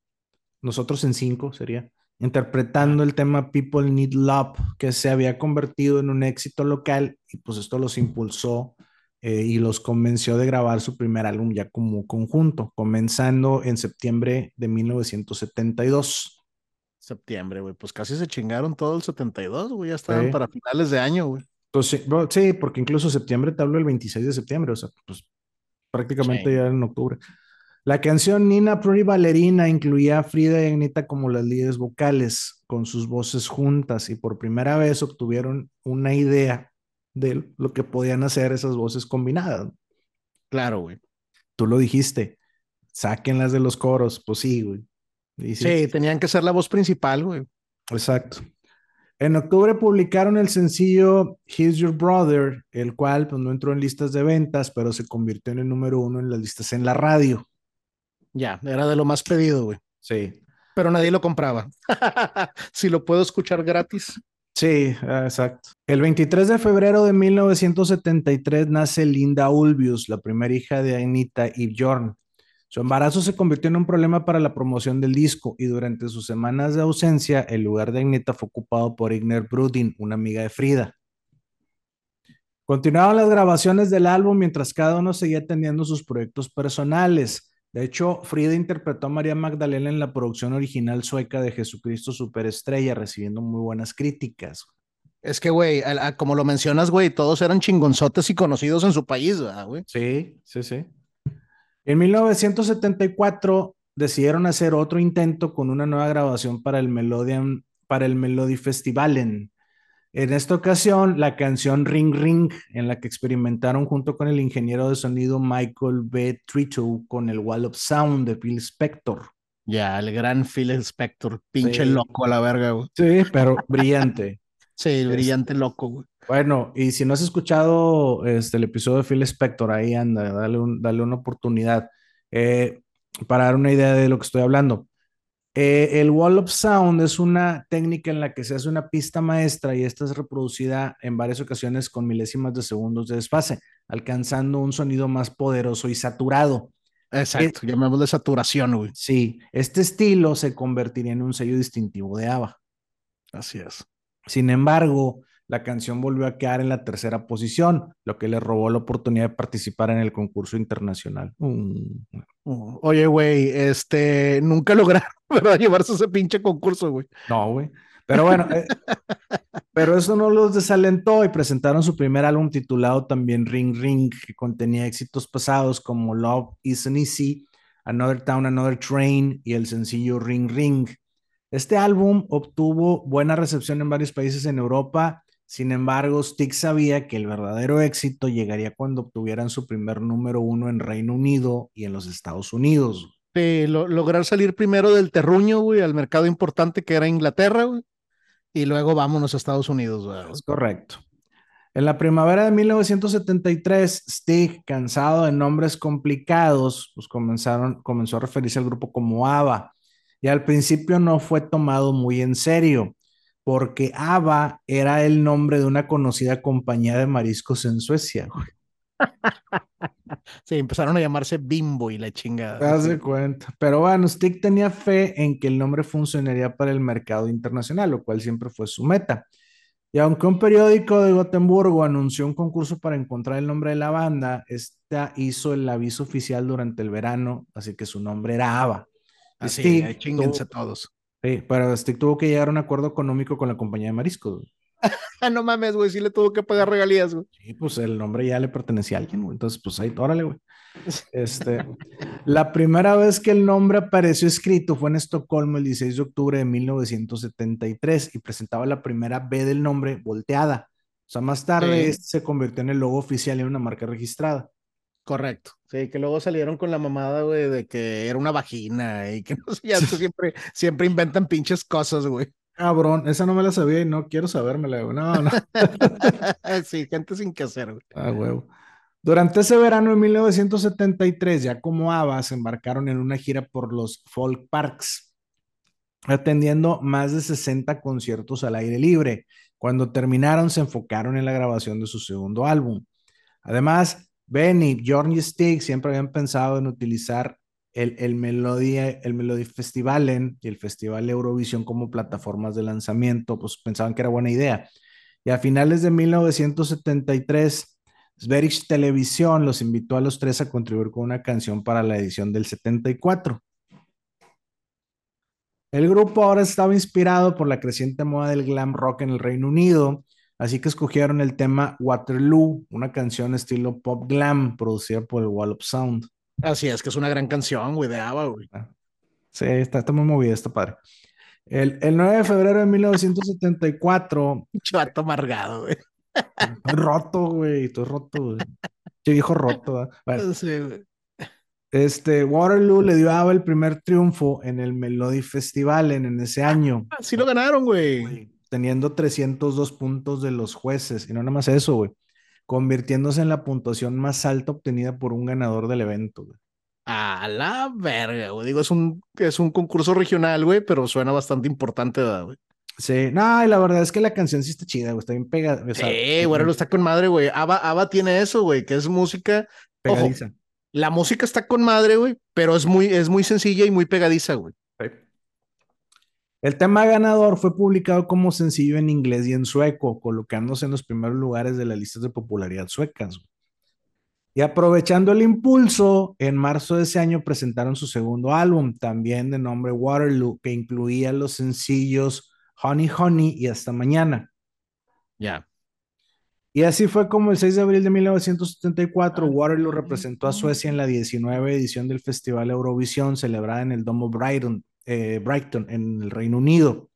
nosotros en cinco sería, interpretando el tema People Need Love, que se había convertido en un éxito local y pues esto los impulsó eh, y los convenció de grabar su primer álbum ya como conjunto, comenzando en septiembre de 1972. Septiembre, güey, pues casi se chingaron todo el 72, güey, ya estaban Sí. para finales de año, güey. Entonces, sí, sí, porque incluso septiembre te hablo el 26 de septiembre, o sea, pues prácticamente Sí. ya en octubre. La canción Nina Pretty Ballerina incluía a Frida y Agneta como las líderes vocales, con sus voces juntas, y por primera vez obtuvieron una idea de lo que podían hacer esas voces combinadas. Claro, güey. Tú lo dijiste, sáquenlas de los coros, pues sí, güey. Sí, tenían que ser la voz principal, güey. Exacto. En octubre publicaron el sencillo He's Your Brother, el cual pues, no entró en listas de ventas, pero se convirtió en el número uno en las listas en la radio. Ya, era de lo más pedido, güey. Sí. Pero nadie lo compraba. si lo puedo escuchar gratis. Sí, ah, exacto. El 23 de febrero de 1973 nace Linda Ulvius, la primera hija de Anita y Bjorn. Su embarazo se convirtió en un problema para la promoción del disco y durante sus semanas de ausencia, el lugar de Agneta fue ocupado por Igner Brudin, una amiga de Frida. Continuaron las grabaciones del álbum mientras cada uno seguía teniendo sus proyectos personales. De hecho, Frida interpretó a María Magdalena en la producción original sueca de Jesucristo Superestrella, recibiendo muy buenas críticas. Es que, güey, como lo mencionas, güey, todos eran chingonzotes y conocidos en su país, güey? Sí, sí, sí. En 1974 decidieron hacer otro intento con una nueva grabación para el Melodian, para el Melody Festivalen. En esta ocasión, la canción Ring Ring, en la que experimentaron junto con el ingeniero de sonido Michael B. Trito con el Wall of Sound de Phil Spector. Ya, el gran Phil Spector, pinche loco a la verga, güey. Sí, pero brillante. Sí, brillante loco, güey. Bueno, y si no has escuchado este, el episodio de Phil Spector, ahí anda, dale, dale una oportunidad eh, para dar una idea de lo que estoy hablando. Eh, el Wall of Sound es una técnica en la que se hace una pista maestra y esta es reproducida en varias ocasiones con milésimas de segundos de desfase, alcanzando un sonido más poderoso y saturado. Exacto, llamamos de saturación, güey. Sí, este estilo se convertiría en un sello distintivo de ABBA. Así es. Sin embargo, la canción volvió a quedar en la tercera posición, lo que le robó la oportunidad de participar en el concurso internacional. Mm. Oh, oye, güey, este, nunca lograron llevarse ese pinche concurso, güey. No, güey. Pero bueno, eh, pero eso no los desalentó y presentaron su primer álbum titulado también Ring Ring, que contenía éxitos pasados como Love Isn't Easy, Another Town, Another Train y el sencillo Ring Ring. Este álbum obtuvo buena recepción en varios países en Europa sin embargo, Stig sabía que el verdadero éxito llegaría cuando obtuvieran su primer número uno en Reino Unido y en los Estados Unidos. Lograr salir primero del terruño, güey, al mercado importante que era Inglaterra, güey, y luego vámonos a Estados Unidos, güey. Es correcto. En la primavera de 1973, Stig, cansado de nombres complicados, pues comenzaron, comenzó a referirse al grupo como ABBA, y al principio no fue tomado muy en serio porque Ava era el nombre de una conocida compañía de mariscos en Suecia. Sí, empezaron a llamarse Bimbo y la chingada. Te das cuenta. Pero bueno, Stick tenía fe en que el nombre funcionaría para el mercado internacional, lo cual siempre fue su meta. Y aunque un periódico de Gotemburgo anunció un concurso para encontrar el nombre de la banda, esta hizo el aviso oficial durante el verano, así que su nombre era Ava. Así, chinguense todos. Sí, pero Stick tuvo que llegar a un acuerdo económico con la compañía de mariscos. no mames, güey, sí le tuvo que pagar regalías, güey. Sí, pues el nombre ya le pertenecía a alguien, güey. Entonces, pues ahí, órale, güey. Este, la primera vez que el nombre apareció escrito fue en Estocolmo el 16 de octubre de 1973 y presentaba la primera B del nombre volteada. O sea, más tarde este se convirtió en el logo oficial y en una marca registrada. Correcto. Sí, que luego salieron con la mamada, güey, de que era una vagina y que no sé, ya siempre, siempre inventan pinches cosas, güey. Cabrón, esa no me la sabía y no quiero sabérmela, güey. No, no. sí, gente sin que hacer, güey. Ah, huevo. Durante ese verano de 1973, ya como ABBA, se embarcaron en una gira por los folk parks, atendiendo más de 60 conciertos al aire libre. Cuando terminaron, se enfocaron en la grabación de su segundo álbum. Además, Ben y Jorge Stig siempre habían pensado en utilizar el, el, Melody, el Melody Festivalen y el Festival Eurovisión como plataformas de lanzamiento, pues pensaban que era buena idea. Y a finales de 1973, Sveriges Televisión los invitó a los tres a contribuir con una canción para la edición del 74. El grupo ahora estaba inspirado por la creciente moda del glam rock en el Reino Unido Así que escogieron el tema Waterloo, una canción estilo pop glam producida por el Wall of Sound. Así es, que es una gran canción, güey, de ABBA, güey. Ah. Sí, está, está muy movida, está padre. El, el, 9 de febrero de 1974. Chato amargado, güey. Estoy roto, güey, estoy roto, güey. Che viejo roto, bueno, sí, güey. Este, Waterloo le dio a ABBA el primer triunfo en el Melody Festival en, en ese año. Ah, sí lo ganaron, güey teniendo 302 puntos de los jueces, y no nada más eso, güey, convirtiéndose en la puntuación más alta obtenida por un ganador del evento, güey. A la verga, güey. Digo, es un, es un concurso regional, güey, pero suena bastante importante, güey. Sí, no, y la verdad es que la canción sí está chida, güey, está bien pegada. Sí, güey, lo está con madre, güey. Ava, Ava tiene eso, güey, que es música. Pegadiza. La música está con madre, güey, pero es muy, es muy sencilla y muy pegadiza, güey. El tema ganador fue publicado como sencillo en inglés y en sueco, colocándose en los primeros lugares de las listas de popularidad suecas. Y aprovechando el impulso, en marzo de ese año presentaron su segundo álbum, también de nombre Waterloo, que incluía los sencillos Honey Honey y Hasta Mañana. Ya. Y así fue como el 6 de abril de 1974, Waterloo representó a Suecia en la 19 edición del Festival Eurovisión, celebrada en el Domo Brighton, eh, Brighton, en el Reino Unido.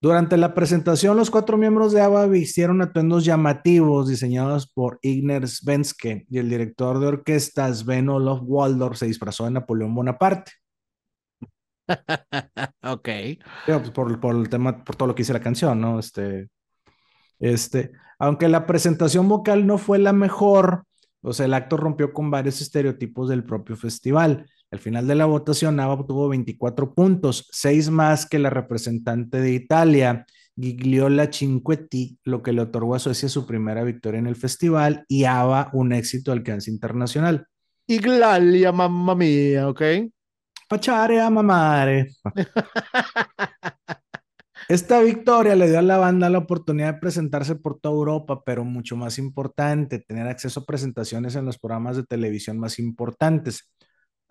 Durante la presentación, los cuatro miembros de ABBA vistieron atuendos llamativos diseñados por Igner Svenske y el director de orquesta Sven Olof Waldorf se disfrazó de Napoleón Bonaparte. ok. Pues, por, por, el tema, por todo lo que hice la canción, ¿no? Este, este, aunque la presentación vocal no fue la mejor, o sea, el acto rompió con varios estereotipos del propio festival. Al final de la votación, Ava obtuvo 24 puntos, seis más que la representante de Italia, Gigliola Cinquetti, lo que le otorgó a Suecia su primera victoria en el festival y Ava un éxito de alcance internacional. Iglalia, mamma mía, ¿ok? Pachare a mamare. Esta victoria le dio a la banda la oportunidad de presentarse por toda Europa, pero mucho más importante, tener acceso a presentaciones en los programas de televisión más importantes.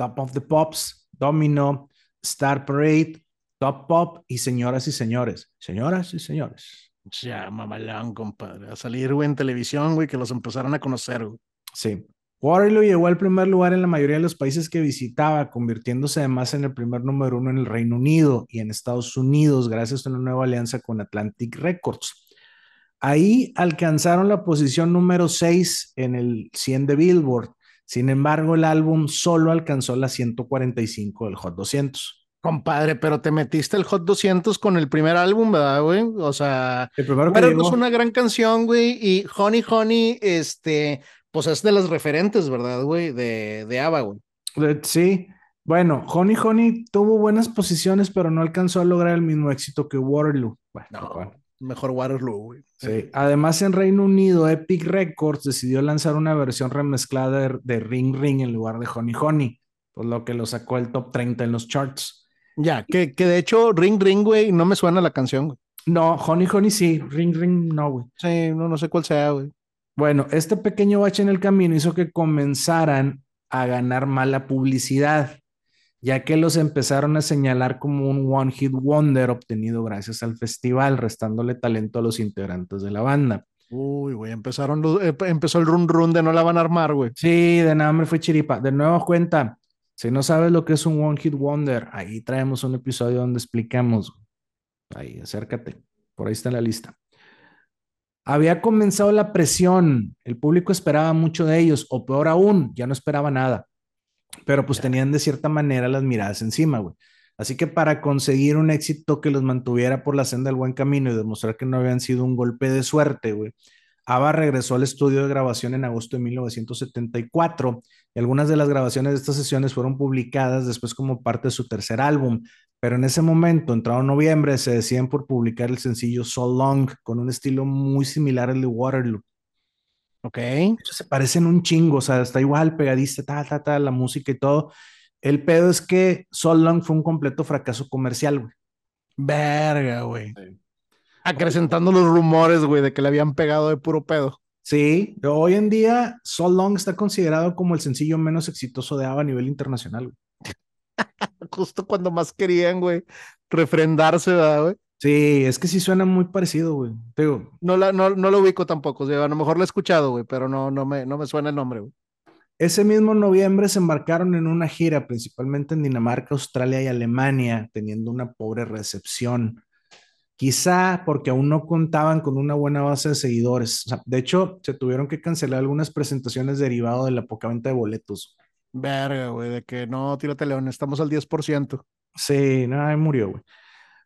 Top of the Pops, Domino, Star Parade, Top Pop y señoras y señores. Señoras y señores. Ya, mamalán, compadre. A salir, güey, en televisión, güey, que los empezaron a conocer, güey. Sí. Waterloo llegó al primer lugar en la mayoría de los países que visitaba, convirtiéndose además en el primer número uno en el Reino Unido y en Estados Unidos, gracias a una nueva alianza con Atlantic Records. Ahí alcanzaron la posición número 6 en el 100 de Billboard sin embargo, el álbum solo alcanzó la 145 del Hot 200. Compadre, pero te metiste el Hot 200 con el primer álbum, ¿verdad, güey? O sea, el primero que es una gran canción, güey, y Honey Honey, este, pues es de las referentes, ¿verdad, güey? De, de ABBA, güey. Sí, bueno, Honey Honey tuvo buenas posiciones, pero no alcanzó a lograr el mismo éxito que Waterloo. Bueno, no mejor Waterloo, güey. Sí. Además, en Reino Unido, Epic Records decidió lanzar una versión remezclada de, Ring Ring en lugar de Honey Honey, por lo que lo sacó el top 30 en los charts. Ya, que, que de hecho Ring Ring, güey, no me suena la canción, güey. No, Honey Honey sí, Ring Ring no, güey. Sí, no, no sé cuál sea, güey. Bueno, este pequeño bache en el camino hizo que comenzaran a ganar mala publicidad ya que los empezaron a señalar como un One Hit Wonder obtenido gracias al festival, restándole talento a los integrantes de la banda. Uy, güey, empezaron, eh, empezó el run run de no la van a armar, güey. Sí, de nada me fue chiripa. De nuevo cuenta, si no sabes lo que es un One Hit Wonder, ahí traemos un episodio donde explicamos. Ahí, acércate. Por ahí está en la lista. Había comenzado la presión, el público esperaba mucho de ellos, o peor aún, ya no esperaba nada pero pues tenían de cierta manera las miradas encima, güey. Así que para conseguir un éxito que los mantuviera por la senda del buen camino y demostrar que no habían sido un golpe de suerte, güey, Ava regresó al estudio de grabación en agosto de 1974 y algunas de las grabaciones de estas sesiones fueron publicadas después como parte de su tercer álbum, pero en ese momento, entrado noviembre, se decían por publicar el sencillo So Long con un estilo muy similar al de Waterloo. Ok. se parecen un chingo, o sea, está igual, pegadista, ta, ta, ta, la música y todo. El pedo es que So Long fue un completo fracaso comercial, güey. Verga, güey. Acrecentando los rumores, güey, de que le habían pegado de puro pedo. Sí, hoy en día So Long está considerado como el sencillo menos exitoso de ABBA a nivel internacional, güey. Justo cuando más querían, güey, refrendarse, ¿verdad, güey? Sí, es que sí suena muy parecido, güey. No, la, no, no lo ubico tampoco, a lo mejor lo he escuchado, güey, pero no, no, me, no me suena el nombre, güey. Ese mismo noviembre se embarcaron en una gira, principalmente en Dinamarca, Australia y Alemania, teniendo una pobre recepción. Quizá porque aún no contaban con una buena base de seguidores. de hecho, se tuvieron que cancelar algunas presentaciones derivado de la poca venta de boletos. Verga, güey, de que no, tírate león, estamos al 10%. Sí, nada, murió, güey.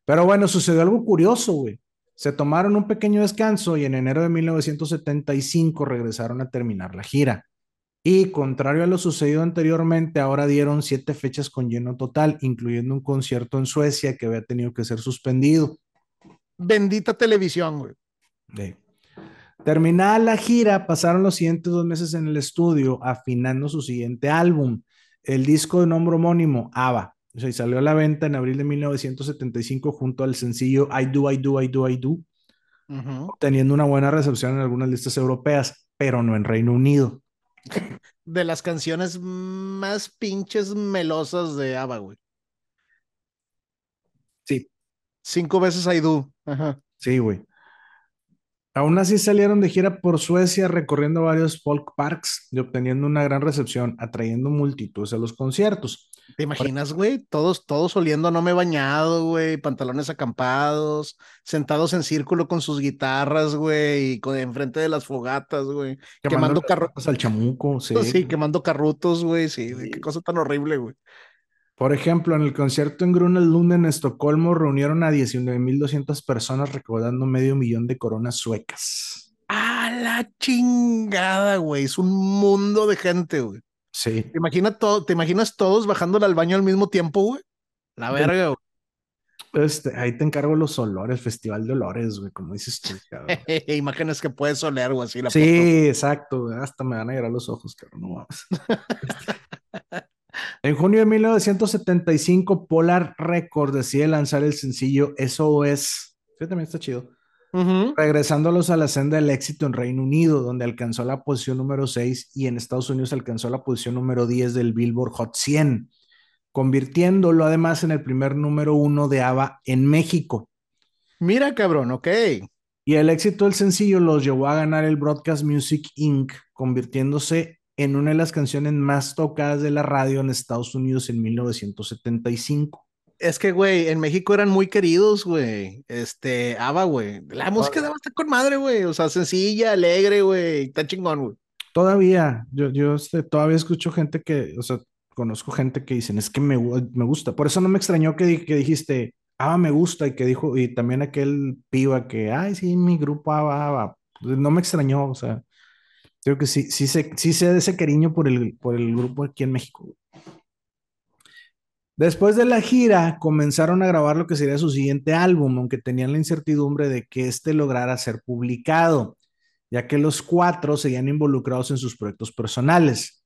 Pero bueno, sucedió algo curioso, güey. Se tomaron un pequeño descanso y en enero de 1975 regresaron a terminar la gira. Y contrario a lo sucedido anteriormente, ahora dieron siete fechas con lleno total, incluyendo un concierto en Suecia que había tenido que ser suspendido. Bendita televisión, güey. Terminada la gira, pasaron los siguientes dos meses en el estudio afinando su siguiente álbum, el disco de nombre homónimo, ABBA. O sea, y salió a la venta en abril de 1975 junto al sencillo I Do, I Do, I Do, I Do, teniendo una buena recepción en algunas listas europeas, pero no en Reino Unido. De las canciones más pinches melosas de ABBA, güey. Sí. Cinco veces I Do. Ajá. Sí, güey. Aún así salieron de gira por Suecia recorriendo varios folk parks y obteniendo una gran recepción, atrayendo multitudes a los conciertos. ¿Te imaginas, güey? Todos, todos oliendo a no me he bañado, güey, pantalones acampados, sentados en círculo con sus guitarras, güey, y con enfrente de las fogatas, güey, quemando, carrutos al chamuco, sí. Sí, quemando carrutos, güey, sí, qué cosa tan horrible, güey. Por ejemplo, en el concierto en Grunel Lund en Estocolmo reunieron a 19.200 personas recaudando medio millón de coronas suecas. ¡A la chingada, güey! Es un mundo de gente, güey. Sí. ¿Te, imagina todo, ¿Te imaginas todos bajándole al baño al mismo tiempo, güey? La verga, güey. Este, ahí te encargo los olores, festival de olores, güey, como dices tú, cabrón. Imágenes que puedes oler, güey, así la Sí, exacto, hasta me van a llorar los ojos, cabrón, no mames. En junio de 1975, Polar Records decide lanzar el sencillo SOS. Sí, también está chido. Regresándolos a la senda del éxito en Reino Unido, donde alcanzó la posición número 6 y en Estados Unidos alcanzó la posición número 10 del Billboard Hot 100, convirtiéndolo además en el primer número uno de ABBA en México. Mira, cabrón, ok. Y el éxito del sencillo los llevó a ganar el Broadcast Music Inc., convirtiéndose en una de las canciones más tocadas de la radio en Estados Unidos en 1975. Es que, güey, en México eran muy queridos, güey. Este, ABBA, güey. La música de ABBA está con madre, güey. O sea, sencilla, alegre, güey. Está chingón, güey. Todavía, yo, yo este, todavía escucho gente que, o sea, conozco gente que dicen, es que me, me gusta. Por eso no me extrañó que, que dijiste, ABBA me gusta, y que dijo, y también aquel piba que, ay, sí, mi grupo ABBA, ABBA. No me extrañó, o sea, Creo que sí, sí sé, sí sé de ese cariño por el, por el grupo aquí en México. Después de la gira, comenzaron a grabar lo que sería su siguiente álbum, aunque tenían la incertidumbre de que éste lograra ser publicado, ya que los cuatro seguían involucrados en sus proyectos personales.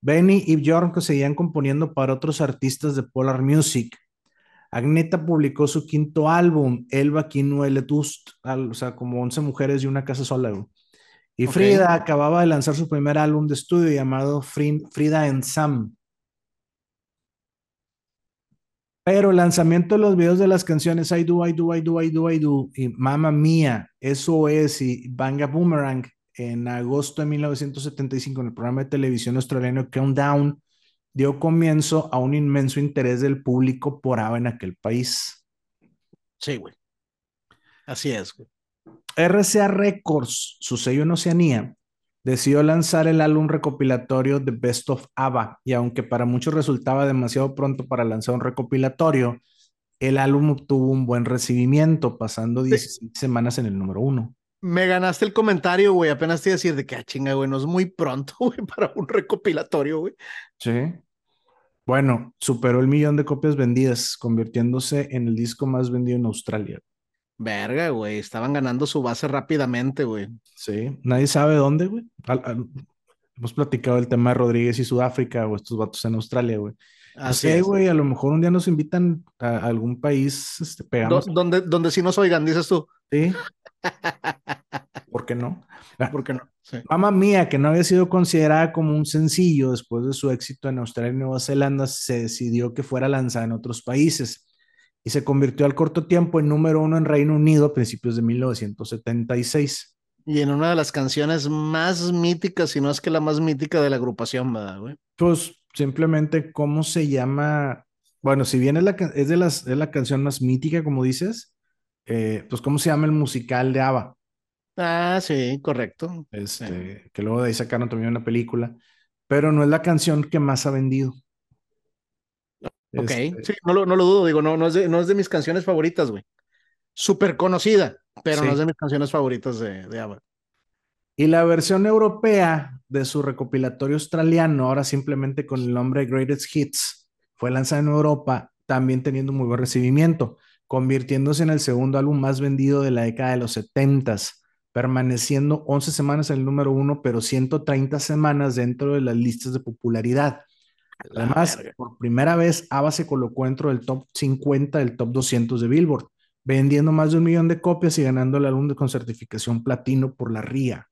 Benny y Bjorn seguían componiendo para otros artistas de Polar Music. Agneta publicó su quinto álbum, Elba Kinuele Dust, o sea, como 11 mujeres y una casa sola. Y Frida acababa de lanzar su primer álbum de estudio llamado Frida and Sam. Pero el lanzamiento de los videos de las canciones I Do, I Do, I Do, I Do, I Do y Mamma Mía, SOS y Banga Boomerang en agosto de 1975 en el programa de televisión australiano Countdown dio comienzo a un inmenso interés del público por ABBA en aquel país. Sí, güey. Así es, güey. RCA Records, su sello en Oceanía, decidió lanzar el álbum recopilatorio The Best of ABBA, y aunque para muchos resultaba demasiado pronto para lanzar un recopilatorio, el álbum obtuvo un buen recibimiento, pasando 16 semanas en el número uno. Me ganaste el comentario, güey. Apenas te iba a decir de que, ah, chinga, güey, no es muy pronto, güey, para un recopilatorio, güey. Sí. Bueno, superó el millón de copias vendidas, convirtiéndose en el disco más vendido en Australia. Verga, güey, estaban ganando su base rápidamente, güey. Sí, nadie sabe dónde, güey. hemos platicado el tema de Rodríguez y Sudáfrica o estos vatos en Australia, güey. Así es, güey, a lo mejor un día nos invitan a algún país, este, pegamos. donde, donde sí nos oigan, dices tú. Sí. ¿Por qué no? Ah, ¿Por qué no? Mamá mía, que no había sido considerada como un sencillo después de su éxito en Australia y Nueva Zelanda, se decidió que fuera lanzada en otros países y se convirtió al corto tiempo en número uno en Reino Unido a principios de 1976. Y en una de las canciones más míticas, si no es que la más mítica de la agrupación, ¿verdad, güey? Pues simplemente cómo se llama, bueno, si bien es, la, es, de las, es la canción más mítica, como dices, eh, pues cómo se llama el musical de ABBA. Ah, sí, correcto. Este, Que luego de ahí sacaron también una película, pero no es la canción que más ha vendido. Ok, este sí, no lo, no lo dudo, digo, no, no, es de, no es de mis canciones favoritas, güey. Súper conocida, pero no es de mis canciones favoritas de, de ABBA. Y la versión europea de su recopilatorio australiano, ahora simplemente con el nombre Greatest Hits, fue lanzada en Europa, también teniendo muy buen recibimiento, convirtiéndose en el segundo álbum más vendido de la década de los 70 permaneciendo 11 semanas en el número uno, pero 130 semanas dentro de las listas de popularidad. Además, por primera vez, ABBA se colocó dentro del top 50 del top 200 de Billboard, vendiendo más de un millón de copias y ganando el álbum con certificación platino por la RIA.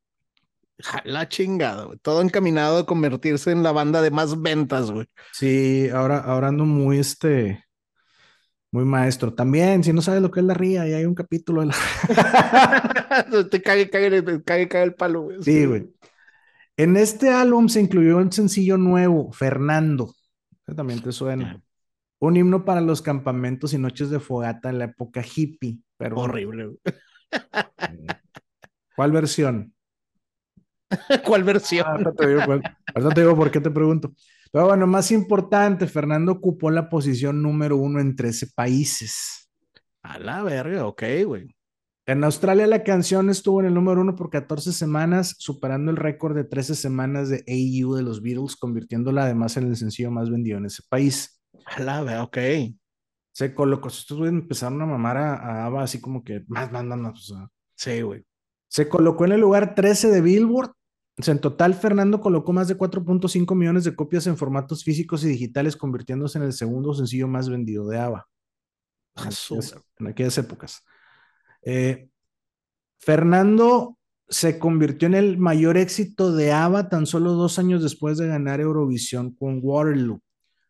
La chingada, güey. Todo encaminado a convertirse en la banda de más ventas, güey. Sí, ahora, ahora ando muy este, muy maestro. También, si no sabes lo que es la ría, y hay un capítulo de la. te cae, cae, cae, cae el palo, güey. Sí, güey. En este álbum se incluyó un sencillo nuevo, Fernando. También te suena. Un himno para los campamentos y noches de fogata en la época hippie. Pero Horrible. ¿Cuál versión? ¿Cuál versión? Ah, te digo, te digo por qué te pregunto. Pero bueno, más importante, Fernando ocupó la posición número uno en 13 países. A la verga, ok, güey. En Australia la canción estuvo en el número uno por 14 semanas, superando el récord de 13 semanas de AU de los Beatles, convirtiéndola además en el sencillo más vendido en ese país. A la verga, ok. Se colocó, estos güeyes empezaron a mamar a, a así como que más, más, más, más. sí, güey. Se colocó en el lugar 13 de Billboard en total, Fernando colocó más de 4.5 millones de copias en formatos físicos y digitales, convirtiéndose en el segundo sencillo más vendido de ABBA. En aquellas, épocas. Eh, Fernando se convirtió en el mayor éxito de ABBA tan solo dos años después de ganar Eurovisión con Waterloo.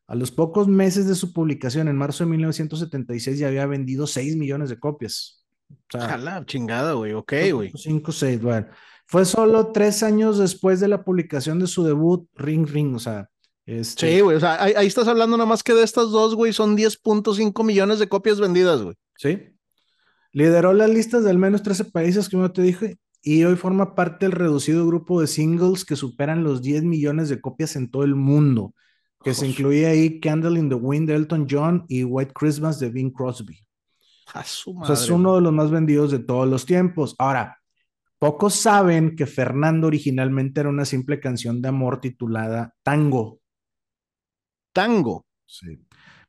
A los pocos meses de su publicación, en marzo de 1976, ya había vendido 6 millones de copias. O sea, chingada, güey. Ok, güey. 5, 6, bueno. Fue solo tres años después de la publicación de su debut, Ring Ring, o sea. Este... Sí, güey, o sea, ahí, estás hablando nada más que de estas dos, güey, son 10.5 millones de copias vendidas, güey. Sí. Lideró las listas de al menos 13 países, como te dije, y hoy forma parte del reducido grupo de singles que superan los 10 millones de copias en todo el mundo, que se incluye ahí Candle in the Wind de Elton John y White Christmas de Bing Crosby. A su madre. O sea, es uno de los más vendidos de todos los tiempos. Ahora, Pocos saben que Fernando originalmente era una simple canción de amor titulada Tango. Tango. Sí.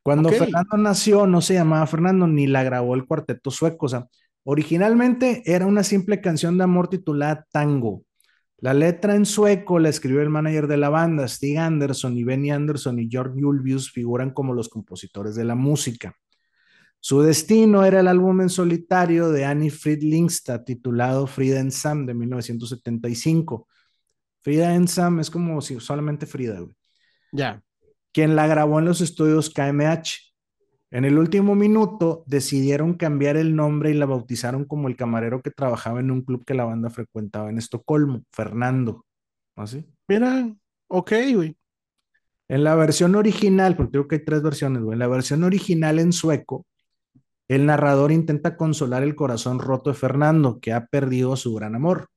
Cuando Fernando nació, no se llamaba Fernando ni la grabó el cuarteto sueco. O sea, originalmente era una simple canción de amor titulada Tango. La letra en sueco la escribió el manager de la banda, Stig Anderson, y Benny Anderson y George Julvius figuran como los compositores de la música. Su destino era el álbum en solitario de Annie Friedlingstad titulado Frida and Sam de 1975. Frida and Sam es como si solamente Frida, Ya. Quien la grabó en los estudios KMH. En el último minuto decidieron cambiar el nombre y la bautizaron como el camarero que trabajaba en un club que la banda frecuentaba en Estocolmo, Fernando. ¿Así? Mira, ok, güey. En la versión original, porque creo que hay tres versiones, güey. En la versión original en sueco, el narrador intenta consolar el corazón roto de Fernando, que ha perdido su gran amor.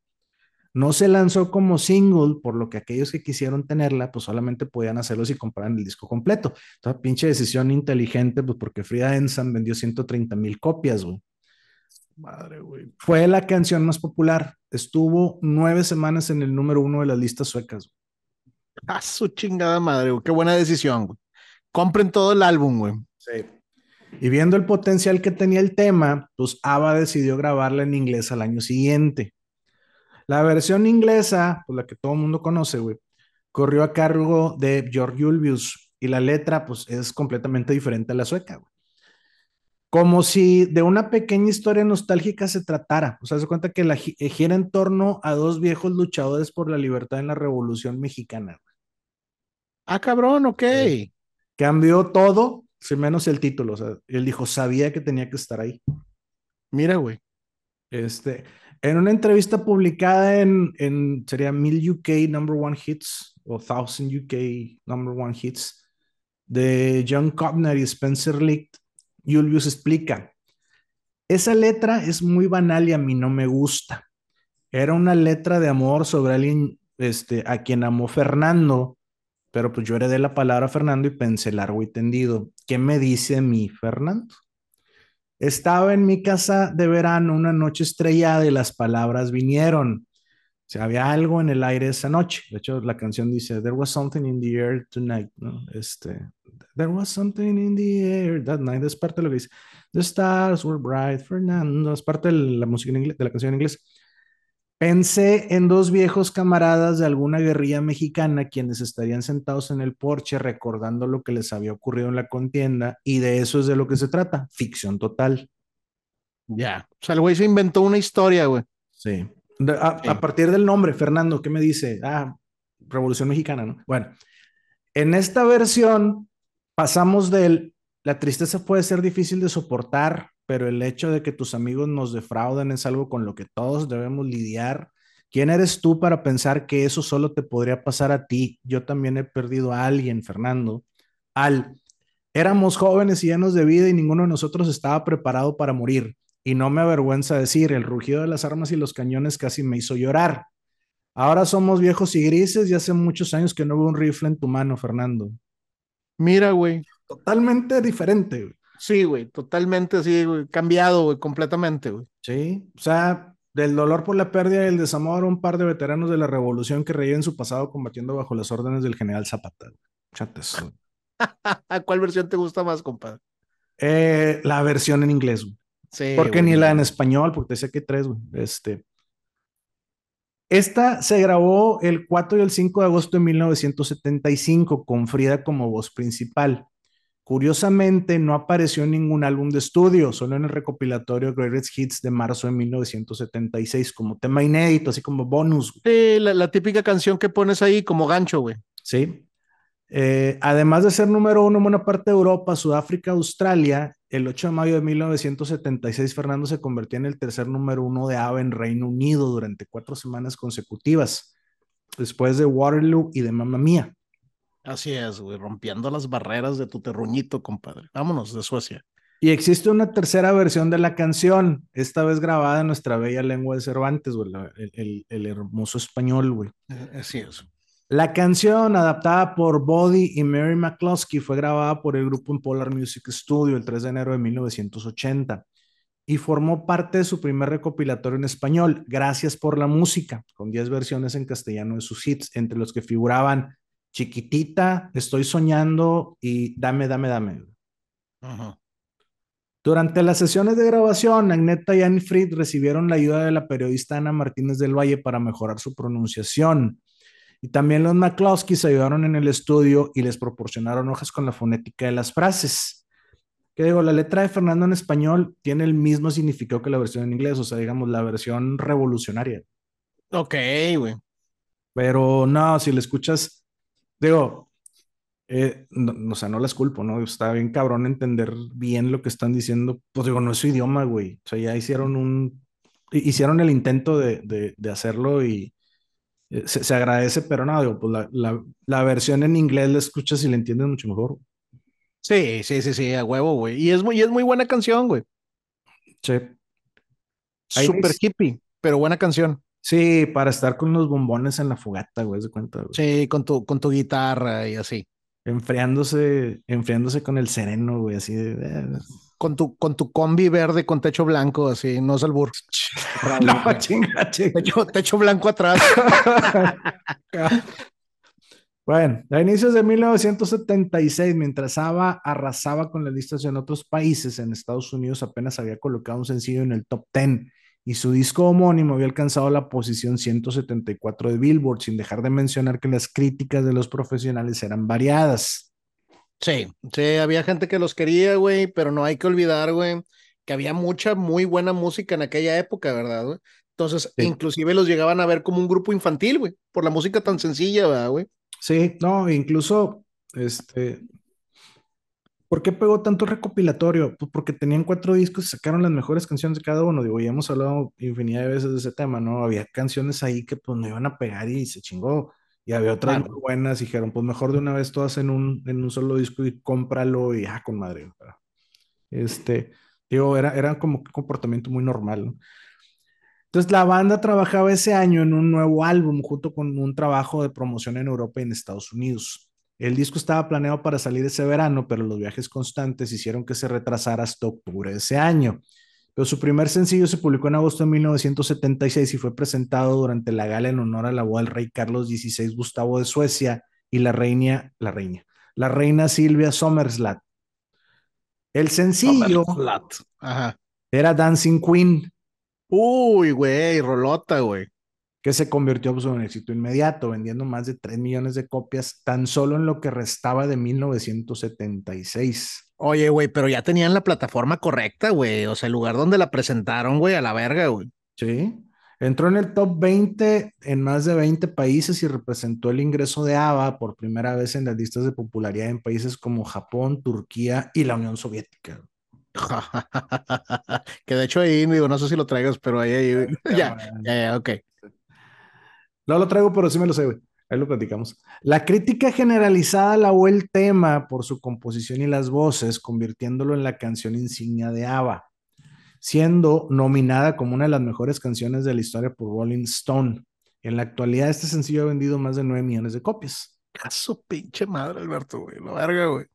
No se lanzó como single, por lo que aquellos que quisieron tenerla, pues solamente podían hacerlo si compraran el disco completo. Entonces, pinche decisión inteligente, pues porque Frida Ensan vendió 130 mil copias, güey. Madre, güey. Fue la canción más popular. Estuvo nueve semanas en el número uno de las listas suecas. A su chingada madre, güey. Qué buena decisión, güey. Compren todo el álbum, güey. Sí. Y viendo el potencial que tenía el tema, pues ABBA decidió grabarla en inglés al año siguiente. La versión inglesa, pues la que todo el mundo conoce, güey, corrió a cargo de George Julvius y la letra, pues es completamente diferente a la sueca, güey. Como si de una pequeña historia nostálgica se tratara. O sea, se cuenta que la eh, gira en torno a dos viejos luchadores por la libertad en la Revolución Mexicana. Ah, cabrón, ok. Cambió todo sin menos el título. O sea, él dijo, sabía que tenía que estar ahí. Mira, güey. Este, en una entrevista publicada en, en sería Mil UK Number One Hits o Thousand UK Number One Hits de John Cobner y Spencer Licht, Julius explica, esa letra es muy banal y a mí no me gusta. Era una letra de amor sobre alguien este, a quien amó Fernando pero pues yo heredé la palabra Fernando y pensé largo y tendido. ¿Qué me dice mi Fernando? Estaba en mi casa de verano una noche estrellada y las palabras vinieron. O había algo en el aire esa noche. De hecho, la canción dice, There was something in the air tonight. Este, There was something in the air that night. Es parte de lo que dice. The stars were bright, Fernando. Es parte la música de la canción en inglés. Pensé en dos viejos camaradas de alguna guerrilla mexicana quienes estarían sentados en el porche recordando lo que les había ocurrido en la contienda y de eso es de lo que se trata, ficción total. Ya. O sea, el güey se inventó una historia, güey. Sí. A, a, partir del nombre, Fernando, ¿qué me dice? Ah, Revolución Mexicana, ¿no? Bueno, en esta versión pasamos del, la tristeza puede ser difícil de soportar, pero el hecho de que tus amigos nos defrauden es algo con lo que todos debemos lidiar. ¿Quién eres tú para pensar que eso solo te podría pasar a ti? Yo también he perdido a alguien, Fernando. Al, éramos jóvenes y llenos de vida y ninguno de nosotros estaba preparado para morir. Y no me avergüenza decir, el rugido de las armas y los cañones casi me hizo llorar. Ahora somos viejos y grises y hace muchos años que no veo un rifle en tu mano, Fernando. Mira, güey. Totalmente diferente, güey. Sí, güey, totalmente así, güey, cambiado, güey, completamente, güey. Sí, o sea, del dolor por la pérdida y el desamor, un par de veteranos de la revolución que reían su pasado combatiendo bajo las órdenes del general Zapata. Chates. ¿Cuál versión te gusta más, compadre? Eh, la versión en inglés, güey. Sí. Porque ni la en español, porque sé que tres, güey. Este. Esta se grabó el 4 y el 5 de agosto de 1975 con Frida como voz principal. Curiosamente, no apareció en ningún álbum de estudio, solo en el recopilatorio Greatest Hits de marzo de 1976, como tema inédito, así como bonus. Sí, la, típica canción que pones ahí como gancho, güey. Sí. Eh, además de ser número uno en buena parte de Europa, Sudáfrica, Australia, el 8 de mayo de 1976, Fernando se convirtió en el tercer número uno de ABBA en Reino Unido durante cuatro semanas consecutivas, después de Waterloo y de Mamma Mía. Así es, güey, rompiendo las barreras de tu terruñito, compadre. Vámonos de Suecia. Y existe una tercera versión de la canción, esta vez grabada en nuestra bella lengua de Cervantes, güey, el, el, hermoso español, güey. Eh, así es. La canción, adaptada por Body y Mary McCloskey, fue grabada por el grupo en Polar Music Studio el 3 de enero de 1980 y formó parte de su primer recopilatorio en español, Gracias por la música, con 10 versiones en castellano de sus hits, entre los que figuraban Chiquitita, Estoy soñando y Dame, dame, dame. Durante las sesiones de grabación, Agneta y Annie Fried recibieron la ayuda de la periodista Ana Martínez del Valle para mejorar su pronunciación. Y también los McCloskey se ayudaron en el estudio y les proporcionaron hojas con la fonética de las frases. Que digo, la letra de Fernando en español tiene el mismo significado que la versión en inglés, o sea, digamos, la versión revolucionaria. Ok, güey. Pero no, si le escuchas Digo, eh, no, o sea, no las culpo, ¿no? Está bien cabrón entender bien lo que están diciendo. Pues digo, no es su idioma, güey. O sea, ya hicieron un, hicieron el intento de, de, hacerlo y eh, se, agradece, pero no, digo, pues la, la, la, versión en inglés la escuchas y la entiendes mucho mejor. Sí, sí, sí, sí, a huevo, güey. Y es muy, es muy buena canción, güey. Sí. Super hippie, pero buena canción. Sí, para estar con los bombones en la fogata, güey, de cuenta. Güey. Sí, con tu, con tu guitarra y así. Enfriándose, enfriándose con el sereno, güey, así de. Eh, con tu, con tu combi verde con techo blanco, así, no es el burro. no, chinga, chinga. Techo, techo blanco atrás. bueno, a inicios de 1976, mientras ABBA arrasaba con las listas en otros países, en Estados Unidos apenas había colocado un sencillo en el top 10 y su disco homónimo había alcanzado la posición 174 de Billboard, sin dejar de mencionar que las críticas de los profesionales eran variadas. Sí, sí, había gente que los quería, güey, pero no hay que olvidar, güey, que había mucha, muy buena música en aquella época, ¿verdad, güey? Entonces, inclusive los llegaban a ver como un grupo infantil, güey, por la música tan sencilla, ¿verdad, güey? Sí, no, incluso, este, ¿Por qué pegó tanto recopilatorio? Pues porque tenían cuatro discos y sacaron las mejores canciones de cada uno. Digo, ya hemos hablado infinidad de veces de ese tema, ¿no? Había canciones ahí que pues no iban a pegar y se chingó. Y había otras muy buenas y dijeron, pues mejor de una vez todas en un, en un solo disco y cómpralo y ah, con madre. Este, digo, era, era como un comportamiento muy normal, ¿no? Entonces la banda trabajaba ese año en un nuevo álbum junto con un trabajo de promoción en Europa y en Estados Unidos. El disco estaba planeado para salir ese verano, pero los viajes constantes hicieron que se retrasara hasta octubre de ese año. Pero su primer sencillo se publicó en agosto de 1976 y fue presentado durante la gala en honor a la boda del rey Carlos XVI Gustavo de Suecia y la reina, la reina, la reina Silvia Sommerslat. El sencillo era Dancing Queen. Uy, güey, rolota, güey. Que se convirtió pues, en un éxito inmediato, vendiendo más de 3 millones de copias tan solo en lo que restaba de 1976. Oye, güey, pero ya tenían la plataforma correcta, güey. O sea, el lugar donde la presentaron, güey, a la verga, güey. Sí. Entró en el top 20 en más de 20 países y representó el ingreso de ABBA por primera vez en las listas de popularidad en países como Japón, Turquía y la Unión Soviética. que de hecho ahí, digo, no sé si lo traigas, pero ahí, ahí ya, ya, ya, ok. No lo traigo, pero sí me lo sé, güey. Ahí lo platicamos. La crítica generalizada alabó el tema por su composición y las voces, convirtiéndolo en la canción insignia de ABBA, siendo nominada como una de las mejores canciones de la historia por Rolling Stone. En la actualidad, este sencillo ha vendido más de 9 millones de copias. A su pinche madre, Alberto, güey. La verga, güey.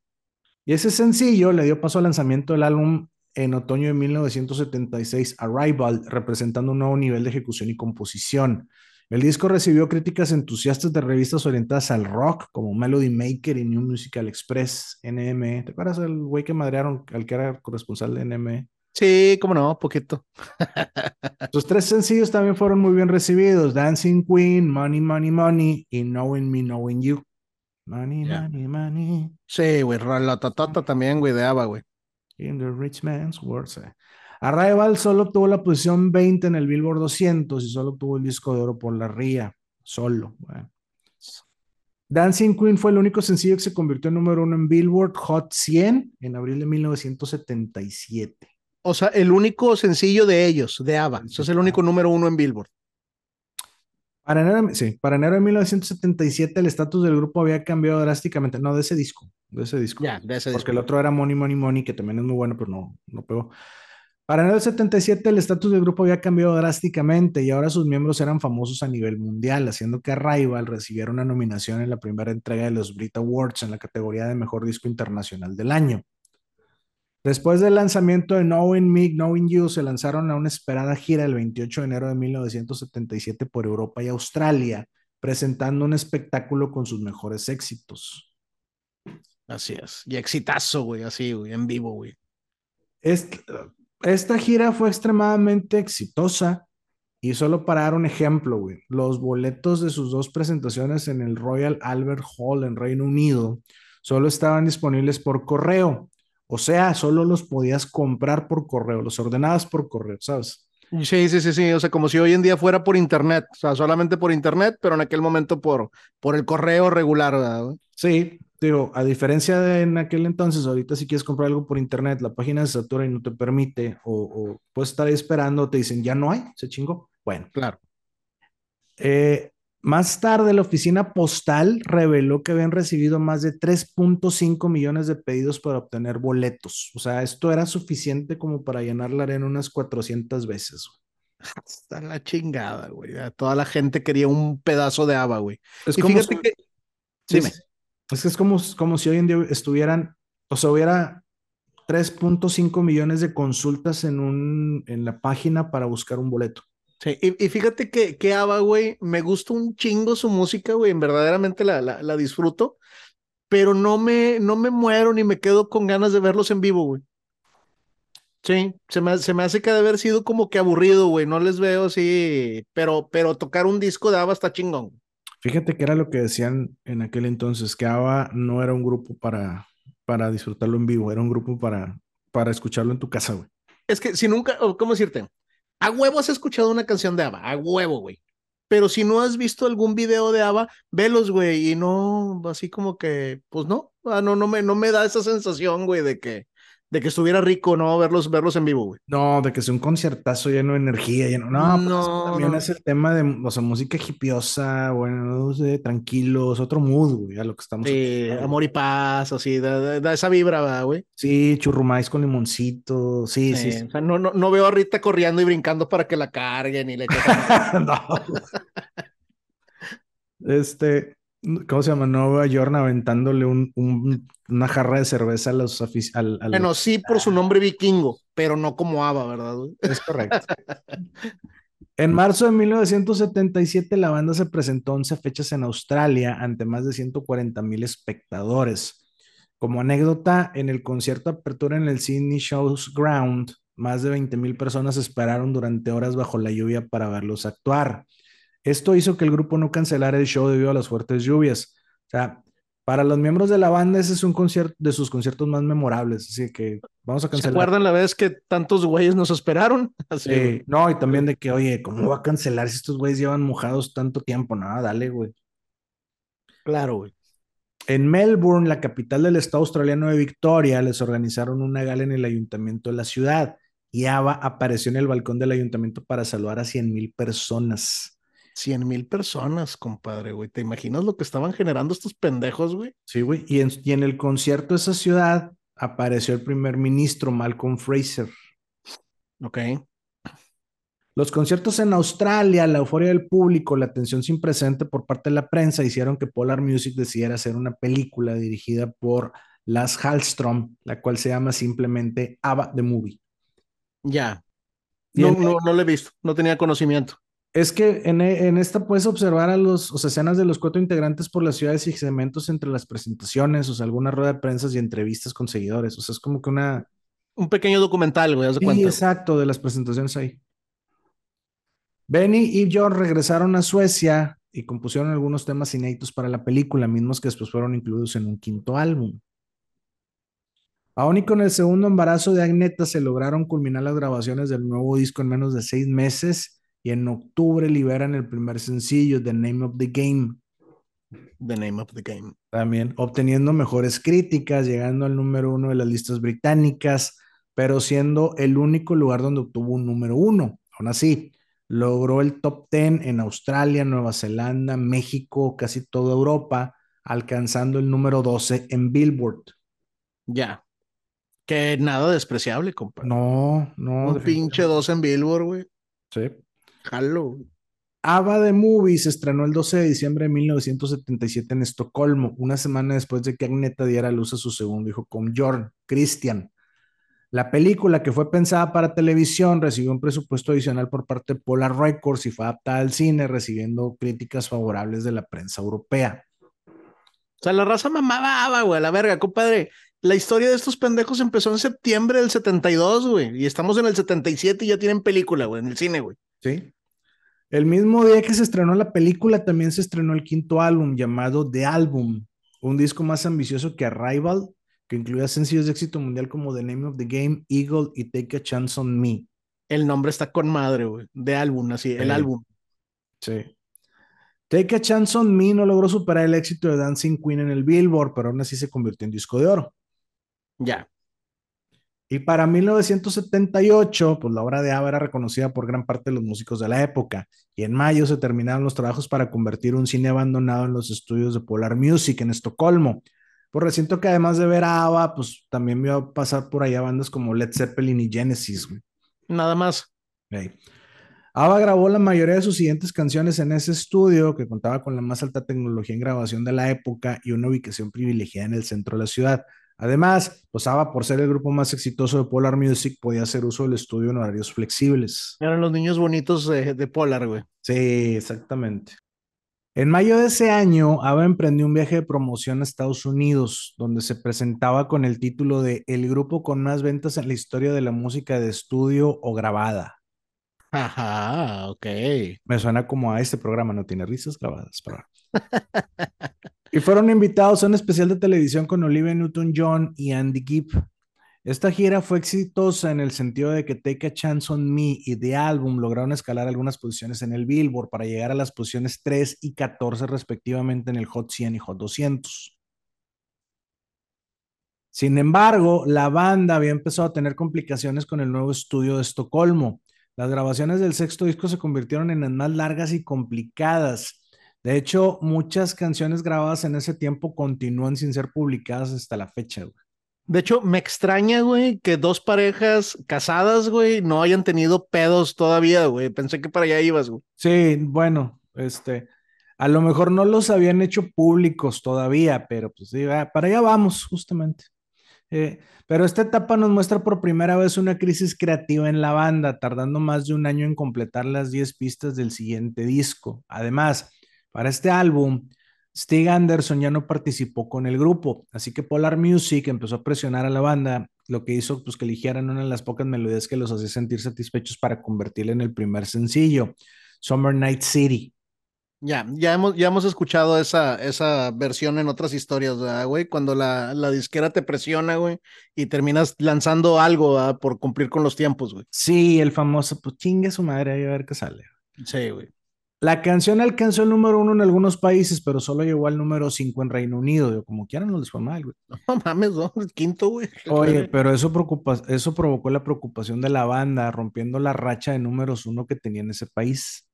Y ese sencillo le dio paso al lanzamiento del álbum en otoño de 1976, Arrival, representando un nuevo nivel de ejecución y composición. El disco recibió críticas entusiastas de revistas orientadas al rock, como Melody Maker y New Musical Express, NME. ¿Te acuerdas del güey que madrearon, al que era corresponsal de NME? Sí, cómo no, poquito. Sus tres sencillos también fueron muy bien recibidos: Dancing Queen, Money, Money, Money y Knowing Me, Knowing You. Money, money, money. Sí, güey, la tatata también, güey, de ABBA, güey. In the rich man's world. Arrival solo obtuvo la posición 20 en el Billboard 200 y solo obtuvo el disco de oro por la RIA, solo. Dancing Queen fue el único sencillo que se convirtió en número uno en Billboard Hot 100 en abril de 1977. O sea, el único sencillo de ellos, de ABBA. Eso es el único número uno en Billboard. Para enero, sí, para enero de 1977 el estatus del grupo había cambiado drásticamente. No, de ese disco, de ese disco. Ya, de ese Porque el otro era Money, Money, Money, que también es muy bueno, pero no, no pegó. Para enero del 77 el estatus del grupo había cambiado drásticamente y ahora sus miembros eran famosos a nivel mundial, haciendo que Arrival recibiera una nominación en la primera entrega de los Brit Awards en la categoría de Mejor Disco Internacional del Año. Después del lanzamiento de Knowing Me, Knowing You, se lanzaron a una esperada gira el 28 de enero de 1977 por Europa y Australia, presentando un espectáculo con sus mejores éxitos. Así es. Y exitazo, güey, así, güey, en vivo, güey. Este, esta gira fue extremadamente exitosa y solo para dar un ejemplo, güey, los boletos de sus dos presentaciones en el Royal Albert Hall en Reino Unido solo estaban disponibles por correo. O sea, solo los podías comprar por correo, los ordenabas por correo, ¿sabes? Sí, sí, sí, sí. O sea, como si hoy en día fuera por internet. O sea, solamente por internet, pero en aquel momento por, por el correo regular, ¿verdad? Sí, digo, a diferencia de en aquel entonces, ahorita si quieres comprar algo por internet, la página se satura y no te permite, o, puedes estar ahí esperando, te dicen, ya no hay, se chingó. Bueno, claro. Eh, más tarde, la oficina postal reveló que habían recibido más de 3.5 millones de pedidos para obtener boletos. O sea, esto era suficiente como para llenar la arena unas 400 veces. Hasta la chingada, güey. Toda la gente quería un pedazo de haba, güey. Es como fíjate que... Dime. Es que es como, como si hoy en día estuvieran, o sea, hubiera 3.5 millones de consultas en, un, en la página para buscar un boleto. Sí, y, fíjate que, que Ava, güey, me gusta un chingo su música, güey, verdaderamente la, la, la, disfruto, pero no me, no me muero ni me quedo con ganas de verlos en vivo, güey. Sí, se me, se me hace que de haber sido como que aburrido, güey, no les veo así, pero, pero tocar un disco de Ava está chingón. Fíjate que era lo que decían en aquel entonces, que ABBA no era un grupo para, para disfrutarlo en vivo, era un grupo para, para escucharlo en tu casa, güey. Es que si nunca, ¿cómo decirte? A huevo has escuchado una canción de ABBA, a huevo, güey. Pero si no has visto algún video de ABBA, velos, güey, y no, así como que, pues no, ah, no, no me, no me da esa sensación, güey, de que, de que estuviera rico, ¿no? Verlos, verlos en vivo, güey. No, de que sea un conciertazo lleno de energía, lleno. No, pues no también es el tema de, o sea, música hipiosa, bueno, no sé, tranquilos, otro mood, güey, a lo que estamos. Sí, amor y paz, así, da, esa vibra, güey. Sí, churrumais con limoncito, sí, sí. O sea, no, no, no veo a Rita corriendo y brincando para que la carguen y le. no. este, ¿Cómo se llama? Nueva York aventándole un, una jarra de cerveza a los aficionados. Bueno, sí por su nombre vikingo, pero no como Ava, ¿verdad? Es correcto. en marzo de 1977 la banda se presentó 11 fechas en Australia ante más de 140 mil espectadores. Como anécdota, en el concierto de apertura en el Sydney Shows Ground, más de 20 mil personas esperaron durante horas bajo la lluvia para verlos actuar. Esto hizo que el grupo no cancelara el show debido a las fuertes lluvias. O sea, para los miembros de la banda ese es un concierto de sus conciertos más memorables, así que vamos a cancelar. ¿Se acuerdan la vez que tantos güeyes nos esperaron? Así, no, y también de que, oye, ¿cómo va a cancelar si estos güeyes llevan mojados tanto tiempo? Nada, dale, güey. Claro, güey. En Melbourne, la capital del estado australiano de Victoria, les organizaron una gala en el ayuntamiento de la ciudad y Ava apareció en el balcón del ayuntamiento para saludar a 100 mil personas. 100 mil personas, compadre, güey. ¿Te imaginas lo que estaban generando estos pendejos, güey? Sí, güey. Y en, y en el concierto de esa ciudad apareció el primer ministro Malcolm Fraser. Ok. Los conciertos en Australia, la euforia del público, la atención sin presente por parte de la prensa hicieron que Polar Music decidiera hacer una película dirigida por Las Hallstrom, la cual se llama simplemente Ava the Movie. Ya. No, no, no lo he visto, no tenía conocimiento. Es que en, en, esta puedes observar a los, o sea, escenas de los cuatro integrantes por las ciudades y segmentos entre las presentaciones, o sea, alguna rueda de prensa y entrevistas con seguidores. O sea, es como que una. Un pequeño documental, güey, sí, cuenta. exacto, de las presentaciones ahí. Benny y John regresaron a Suecia y compusieron algunos temas inéditos para la película, mismos que después fueron incluidos en un quinto álbum. Aún y con el segundo embarazo de Agneta se lograron culminar las grabaciones del nuevo disco en menos de seis meses y en octubre liberan el primer sencillo, The Name of the Game. The Name of the Game. También obteniendo mejores críticas, llegando al número uno de las listas británicas, pero siendo el único lugar donde obtuvo un número uno. Aún así, logró el top 10 en Australia, Nueva Zelanda, México, casi toda Europa, alcanzando el número 12 en Billboard. Ya. Que nada despreciable, compadre. No, no. Un pinche 12 en Billboard, güey. Sí. Jalo. Ava de Movie se estrenó el 12 de diciembre de 1977 en Estocolmo, una semana después de que Agneta diera a luz a su segundo hijo con Jorn, Christian. La película, que fue pensada para televisión, recibió un presupuesto adicional por parte de Polar Records y fue adaptada al cine, recibiendo críticas favorables de la prensa europea. O sea, la raza mamaba, güey, a la verga, compadre. La historia de estos pendejos empezó en septiembre del 72, güey, y estamos en el 77 y ya tienen película, güey, en el cine, güey. Sí. El mismo día que se estrenó la película, también se estrenó el quinto álbum llamado The Album, un disco más ambicioso que Arrival, que incluía sencillos de éxito mundial como The Name of the Game, Eagle y Take a Chance on Me. El nombre está con madre, güey, de álbum, así, el álbum. Sí. Take a Chance on Me no logró superar el éxito de Dancing Queen en el Billboard, pero aún así se convirtió en disco de oro. Ya. Y para 1978, pues la obra de Ava era reconocida por gran parte de los músicos de la época. Y en mayo se terminaron los trabajos para convertir un cine abandonado en los estudios de Polar Music en Estocolmo. Por recinto que además de ver a Ava, pues también vio pasar por allá bandas como Led Zeppelin y Genesis. güey. Nada más. Hey. Ava grabó la mayoría de sus siguientes canciones en ese estudio que contaba con la más alta tecnología en grabación de la época y una ubicación privilegiada en el centro de la ciudad. Además, pues Ava, por ser el grupo más exitoso de Polar Music, podía hacer uso del estudio en horarios flexibles. Eran los niños bonitos de, de Polar, güey. Sí, exactamente. En mayo de ese año, Ava emprendió un viaje de promoción a Estados Unidos, donde se presentaba con el título de El grupo con más ventas en la historia de la música de estudio o grabada. Ajá, ok. Me suena como a este programa, no tiene risas grabadas, pero... y fueron invitados a un especial de televisión con Olivia Newton-John y Andy Gibb. Esta gira fue exitosa en el sentido de que Take a Chance on Me y The Album lograron escalar algunas posiciones en el Billboard para llegar a las posiciones 3 y 14 respectivamente en el Hot 100 y Hot 200. Sin embargo, la banda había empezado a tener complicaciones con el nuevo estudio de Estocolmo. Las grabaciones del sexto disco se convirtieron en las más largas y complicadas. De hecho, muchas canciones grabadas en ese tiempo continúan sin ser publicadas hasta la fecha. Güey. De hecho, me extraña, güey, que dos parejas casadas, güey, no hayan tenido pedos todavía, güey. Pensé que para allá ibas, güey. Sí, bueno, este, a lo mejor no los habían hecho públicos todavía, pero pues sí, ah, para allá vamos, justamente. Eh, pero esta etapa nos muestra por primera vez una crisis creativa en la banda, tardando más de un año en completar las 10 pistas del siguiente disco. Además, para este álbum, Stig Anderson ya no participó con el grupo, así que Polar Music empezó a presionar a la banda, lo que hizo pues, que eligieran una de las pocas melodías que los hacía sentir satisfechos para convertirla en el primer sencillo, Summer Night City. Ya, ya hemos, ya hemos escuchado esa, esa versión en otras historias, güey? Cuando la, la, disquera te presiona, güey, y terminas lanzando algo por cumplir con los tiempos, güey. Sí, el famoso, pues chingue su madre, a ver qué sale. Sí, güey. La canción alcanzó el número uno en algunos países, pero solo llegó al número cinco en Reino Unido. como quieran, no les fue mal, güey. No mames, no, el quinto, güey. Oye, pero eso, preocupa, eso provocó la preocupación de la banda, rompiendo la racha de números uno que tenía en ese país.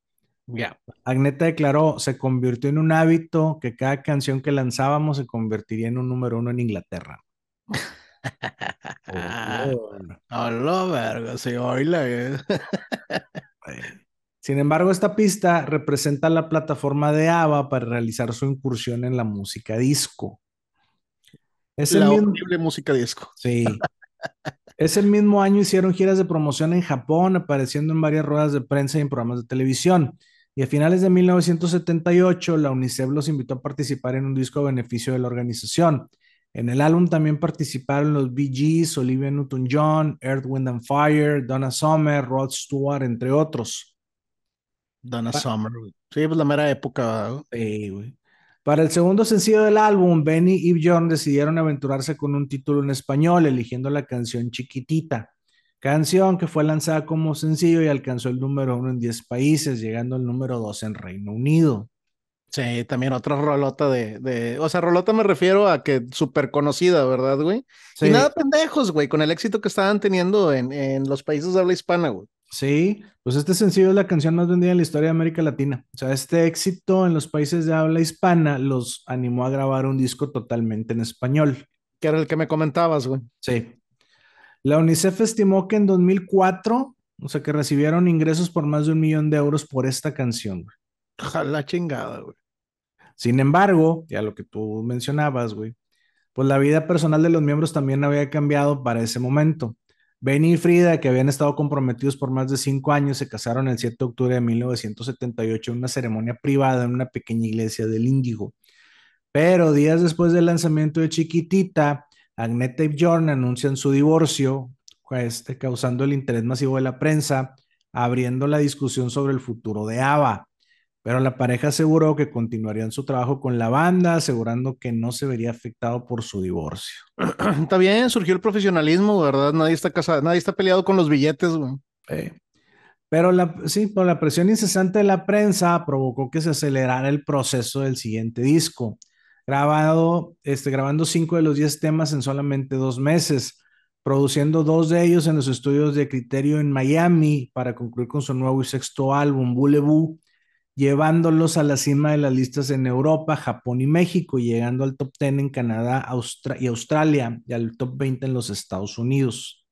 Ya. Agneta declaró, se convirtió en un hábito que cada canción que lanzábamos se convertiría en un número uno en Inglaterra. Hola, verga, sí, oíla. Sin embargo, esta pista representa la plataforma de ABBA para realizar su incursión en la música disco. Es la mismo... música disco. Sí. Ese mismo año hicieron giras de promoción en Japón, apareciendo en varias ruedas de prensa y en programas de televisión. Y a finales de 1978, la UNICEF los invitó a participar en un disco a beneficio de la organización. En el álbum también participaron los Bee Gees, Olivia Newton-John, Earth, Wind and Fire, Donna Summer, Rod Stewart, entre otros. Donna Summer, Sí, pues la mera época. Sí, güey. Para el segundo sencillo del álbum, Benny y Bjorn decidieron aventurarse con un título en español, eligiendo la canción Chiquitita canción que fue lanzada como sencillo y alcanzó el número uno en 10 países, llegando al número dos en Reino Unido. Sí, también otra rolota de, de, o sea, rolota me refiero a que súper conocida, ¿verdad, güey? Sí. Y nada pendejos, güey, con el éxito que estaban teniendo en, en los países de habla hispana, güey. Sí, pues este sencillo es la canción más vendida en la historia de América Latina. O sea, este éxito en los países de habla hispana los animó a grabar un disco totalmente en español. Que era el que me comentabas, güey. Sí. La UNICEF estimó que en 2004, o sea, que recibieron ingresos por más de un millón de euros por esta canción. Ojalá chingada, güey. Sin embargo, ya lo que tú mencionabas, güey, pues la vida personal de los miembros también había cambiado para ese momento. Benny y Frida, que habían estado comprometidos por más de cinco años, se casaron el 7 de octubre de 1978 en una ceremonia privada en una pequeña iglesia del Índigo. Pero días después del lanzamiento de Chiquitita, Agneta y Bjorn anuncian su divorcio, este, causando el interés masivo de la prensa, abriendo la discusión sobre el futuro de ABBA. Pero la pareja aseguró que continuarían su trabajo con la banda, asegurando que no se vería afectado por su divorcio. Está bien, surgió el profesionalismo, ¿verdad? Nadie está casado, nadie está peleado con los billetes, güey. Pero la, sí, por la presión incesante de la prensa provocó que se acelerara el proceso del siguiente disco grabado, este, grabando cinco de los diez temas en solamente dos meses, produciendo dos de ellos en los estudios de Criterio en Miami para concluir con su nuevo y sexto álbum, Boulevou, llevándolos a la cima de las listas en Europa, Japón y México, y llegando al top 10 en Canadá y Australia y al top 20 en los Estados Unidos.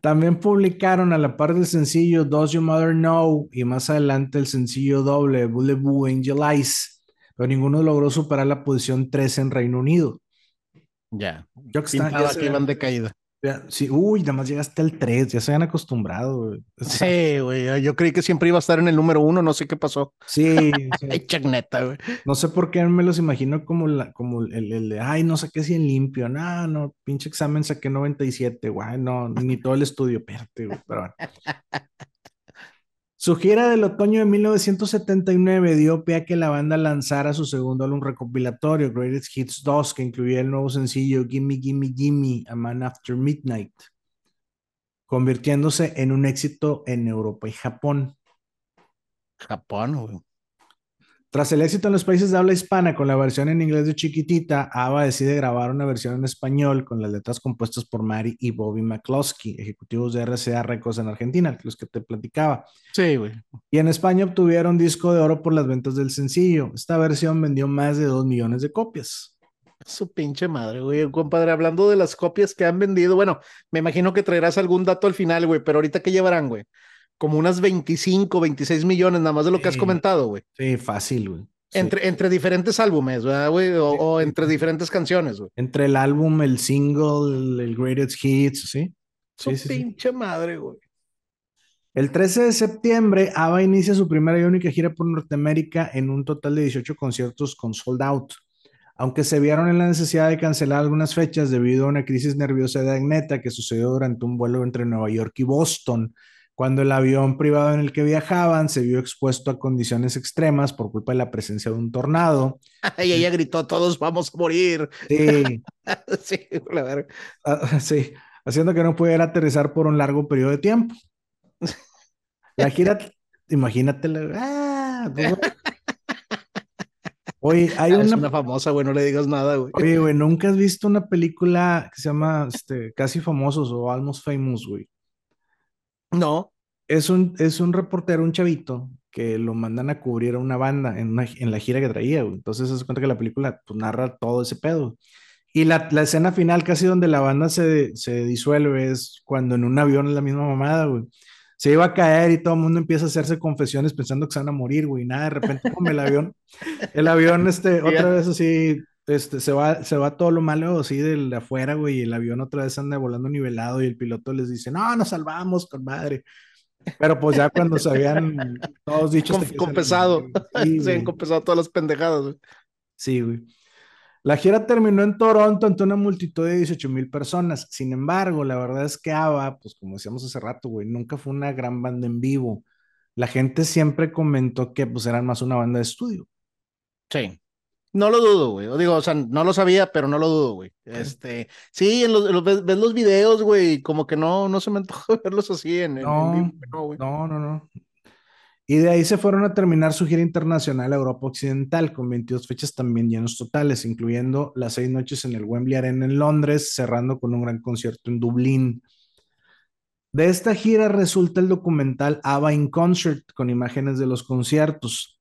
También publicaron a la par del sencillo Does Your Mother Know y más adelante el sencillo doble Boulevard Angel Eyes, pero ninguno logró superar la posición 3 en Reino Unido. Ya, que iban de caída. Sí, uy, nada más llegaste al 3, ya se han acostumbrado. Sí, güey, yo creí que siempre iba a estar en el número 1, no sé qué pasó. Sí, sí. neta, güey. No sé por qué me los imagino como, la, como el, el, de, ay, no saqué si en limpio, no, no, pinche examen saqué 97, güey, no, ni todo el estudio, espérate, güey, pero bueno. Su gira del otoño de 1979 dio pie a que la banda lanzara su segundo álbum recopilatorio, Greatest Hits 2, que incluía el nuevo sencillo Gimme, Gimme, Gimme, A Man After Midnight, convirtiéndose en un éxito en Europa y Japón. Japón, güey. Tras el éxito en los países de habla hispana con la versión en inglés de Chiquitita, ABBA decide grabar una versión en español con las letras compuestas por Mary y Bobby McCloskey, ejecutivos de RCA Records en Argentina, los que te platicaba. Sí, güey. Y en España obtuvieron disco de oro por las ventas del sencillo. Esta versión vendió más de dos millones de copias. Su pinche madre, güey. Compadre, hablando de las copias que han vendido, bueno, me imagino que traerás algún dato al final, güey, pero ahorita qué llevarán, güey como unas 25, 26 millones, nada más de lo que has comentado, güey. Sí, fácil, güey. Entre, entre diferentes álbumes, ¿verdad, güey? O, entre diferentes canciones, güey. Entre el álbum, el single, el greatest hits, ¿sí? Sí, pinche madre, güey. El 13 de septiembre, ABBA inicia su primera y única gira por Norteamérica en un total de 18 conciertos con sold out. Aunque se vieron en la necesidad de cancelar algunas fechas debido a una crisis nerviosa de Agneta que sucedió durante un vuelo entre Nueva York y Boston, Cuando el avión privado en el que viajaban se vio expuesto a condiciones extremas por culpa de la presencia de un tornado. y ella gritó, todos vamos a morir. Sí. sí, la verga. Ah, sí, haciendo que no pudiera aterrizar por un largo periodo de tiempo. La gira, imagínate, ah, pues, Oye, hay Ah, una, Es una famosa, güey, no le digas nada, güey. oye, güey, ¿nunca has visto una película que se llama este, Casi Famosos o Almost Famous, güey? No. Es un, es un reportero, un chavito, que lo mandan a cubrir a una banda en, una- en la gira que traía, güey. Entonces se cuenta que la película pues, narra todo ese pedo. Y la, la escena final, casi donde la banda se, se disuelve, es cuando en un avión es la misma mamada, güey. Se iba a caer y todo el mundo empieza a hacerse confesiones pensando que se van a morir, güey. y Nada, de repente, como el avión, el avión, este, otra vez así, este, se va, se va todo lo malo así del de afuera, güey, y el avión otra vez anda volando nivelado y el piloto les dice, no, nos salvamos, con madre. Pero pues ya cuando se habían todos dicho Con- compensado. Sí, Se han güey. compensado todas las pendejadas, güey. Sí, güey. La gira terminó en Toronto ante una multitud de 18 mil personas. Sin embargo, la verdad es que ABBA, pues como decíamos hace rato, güey, nunca fue una gran banda en vivo. La gente siempre comentó que pues eran más una banda de estudio. Sí. No lo dudo, güey. O digo, o sea, no lo sabía, pero no lo dudo, güey. Este, sí, en los, en los- ves, ves los videos, güey, como que no, no se me antoja verlos así en, en- en No, vivo, güey. no, no, no. Y de ahí se fueron a terminar su gira internacional a Europa Occidental, con 22 fechas también llenos totales, incluyendo las seis noches en el Wembley Arena en Londres, cerrando con un gran concierto en Dublín. De esta gira resulta el documental ABBA in Concert, con imágenes de los conciertos.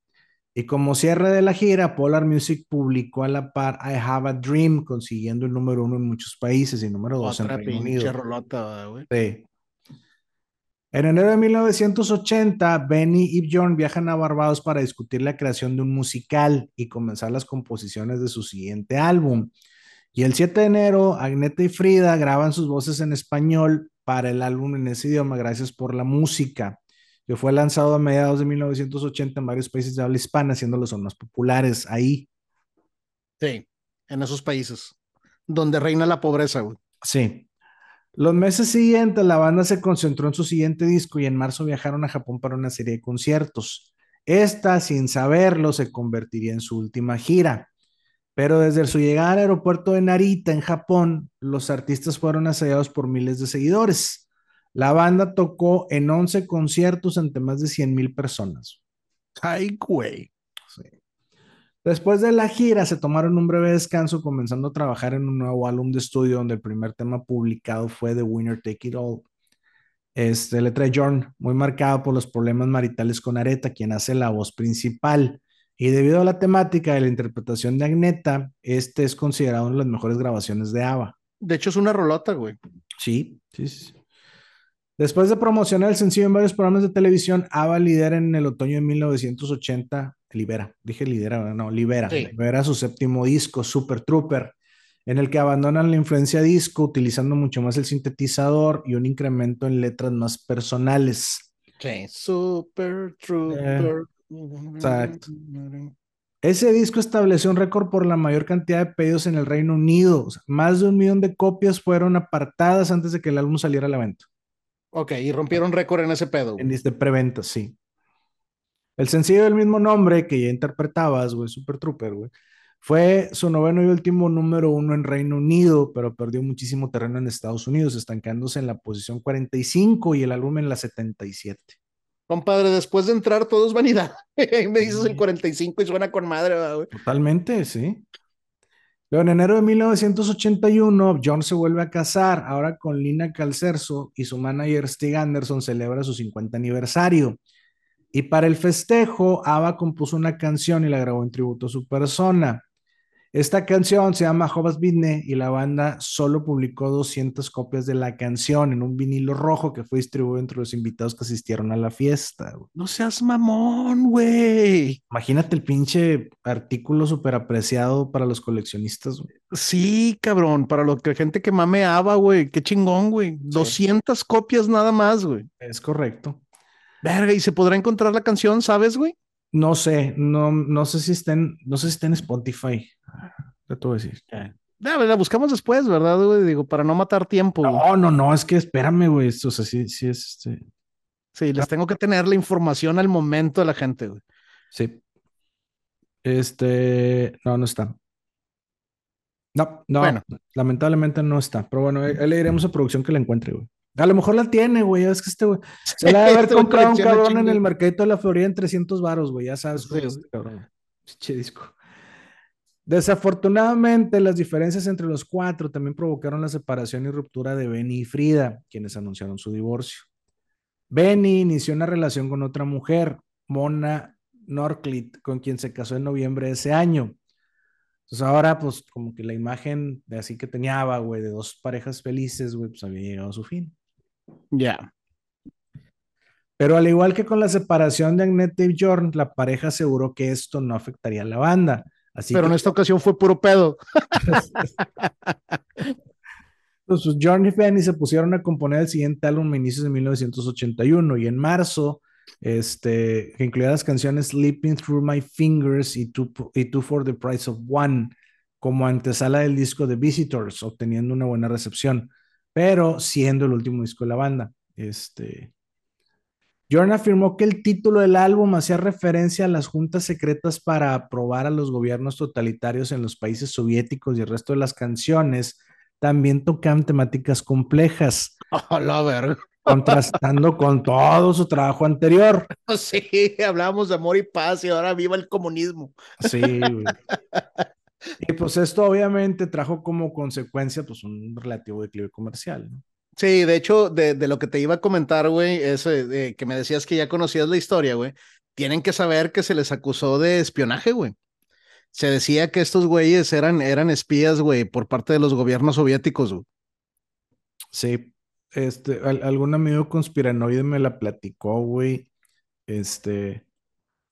Y como cierre de la gira, Polar Music publicó a la par I Have a Dream, consiguiendo el número uno en muchos países y número dos en Reino Unido. rolota, güey. Sí. En enero de 1980, Benny y Bjorn viajan a Barbados para discutir la creación de un musical y comenzar las composiciones de su siguiente álbum. Y el 7 de enero, Agneta y Frida graban sus voces en español para el álbum en ese idioma, Gracias por la música, que fue lanzado a mediados de 1980 en varios países de habla hispana, siendo los más populares ahí. Sí, en esos países donde reina la pobreza, güey. Sí. Los meses siguientes, la banda se concentró en su siguiente disco y en marzo viajaron a Japón para una serie de conciertos. Esta, sin saberlo, se convertiría en su última gira. Pero desde su llegada al aeropuerto de Narita, en Japón, los artistas fueron asediados por miles de seguidores. La banda tocó en 11 conciertos ante más de 100 mil personas. Ay, güey. Sí. Después de la gira, se tomaron un breve descanso, comenzando a trabajar en un nuevo álbum de estudio, donde el primer tema publicado fue The Winner Take It All. Este, letra de Jorn, muy marcado por los problemas maritales con Areta, quien hace la voz principal. Y debido a la temática de la interpretación de Agneta, este es considerado una de las mejores grabaciones de ABBA. De hecho, es una rolota, güey. Sí, sí, sí. Después de promocionar el sencillo en varios programas de televisión, ABBA lidera en el otoño de 1980, libera, dije lidera, no, libera, Sí. libera su séptimo disco, Super Trooper, en el que abandonan la influencia disco, utilizando mucho más el sintetizador y un incremento en letras más personales. Sí. Super Trooper. exacto. Ese disco estableció un récord por la mayor cantidad de pedidos en el Reino Unido. O sea, más de un millón de copias fueron apartadas antes de que el álbum saliera a la venta. Ok, y rompieron récord en ese pedo. En este preventa, sí. El sencillo del mismo nombre que ya interpretabas, güey, Super Trooper, güey, fue su noveno y último número uno en Reino Unido, pero perdió muchísimo terreno en Estados Unidos, estancándose en la posición 45 y el álbum en la 77. Compadre, después de entrar todo es vanidad. Me dices el Sí. 45 y suena con madre, ¿verdad, güey. Totalmente, sí. Luego, en enero de 1981, John se vuelve a casar, ahora con Lina Calcerso y su manager Stig Anderson celebra su 50 aniversario. Y para el festejo, ABBA compuso una canción y la grabó en tributo a su persona. Esta canción se llama Hobas Vidne y la banda solo publicó 200 copias de la canción en un vinilo rojo que fue distribuido entre los invitados que asistieron a la fiesta. güey. No seas mamón, güey. Imagínate el pinche artículo súper apreciado para los coleccionistas. güey. Sí, cabrón, para lo que gente que mameaba, güey. Qué chingón, güey. 200 copias nada más, güey. Es correcto. Verga, ¿y se podrá encontrar la canción, sabes, güey? No sé, no, no sé si está en, no sé si está en Spotify. Ya te voy a decir. La buscamos después, ¿verdad, güey? Digo, para no matar tiempo. güey. No, no, no, es que espérame, güey. esto, O sea, sí, sí es este. Sí, les tengo que tener la información al momento de la gente, güey. Sí. Este, no, no está. No, no, Bueno. lamentablemente no está. Pero bueno, ahí ahí le diremos a producción que la encuentre, güey. A lo mejor la tiene, güey. Es que este, güey. Se la ha de haber Este güey comprado un cabrón en el mercadito de la Florida en 300 varos, güey. Ya sabes cómo Sí, es este cabrón. Pinche disco. Desafortunadamente, las diferencias entre los cuatro también provocaron la separación y ruptura de Benny y Frida, quienes anunciaron su divorcio. Benny inició una relación con otra mujer, Mona Norclit, con quien se casó en noviembre de ese año. Entonces ahora, pues, como que la imagen de así que tenía, güey, de dos parejas felices, güey, pues había llegado a su fin. Ya. Pero al igual que con la separación de Agnete y Jorn, la pareja aseguró que esto no afectaría a la banda. Así Pero que en esta ocasión fue puro pedo. pues, Jorn y Fanny se pusieron a componer el siguiente álbum a inicios de 1981 y en marzo, este, que incluía las canciones Sleeping Through My Fingers y Two, y Two for the Price of One, como antesala del disco de Visitors, obteniendo una buena recepción, pero siendo el último disco de la banda. Este, Jorn afirmó que el título del álbum hacía referencia a las juntas secretas para aprobar a los gobiernos totalitarios en los países soviéticos y el resto de las canciones también tocaban temáticas complejas, A la verga. contrastando con todo su trabajo anterior. Sí, hablábamos de amor y paz y ahora viva el comunismo. Sí, güey. Y pues esto obviamente trajo como consecuencia pues un relativo declive comercial. ¿no? Sí, de hecho, de, de lo que te iba a comentar, güey, es eh, que me decías que ya conocías la historia, güey. Tienen que saber que se les acusó de espionaje, güey. Se decía que estos güeyes eran, eran espías, güey, por parte de los gobiernos soviéticos, güey. Sí, este, al- algún amigo conspiranoide me la platicó, güey. Este,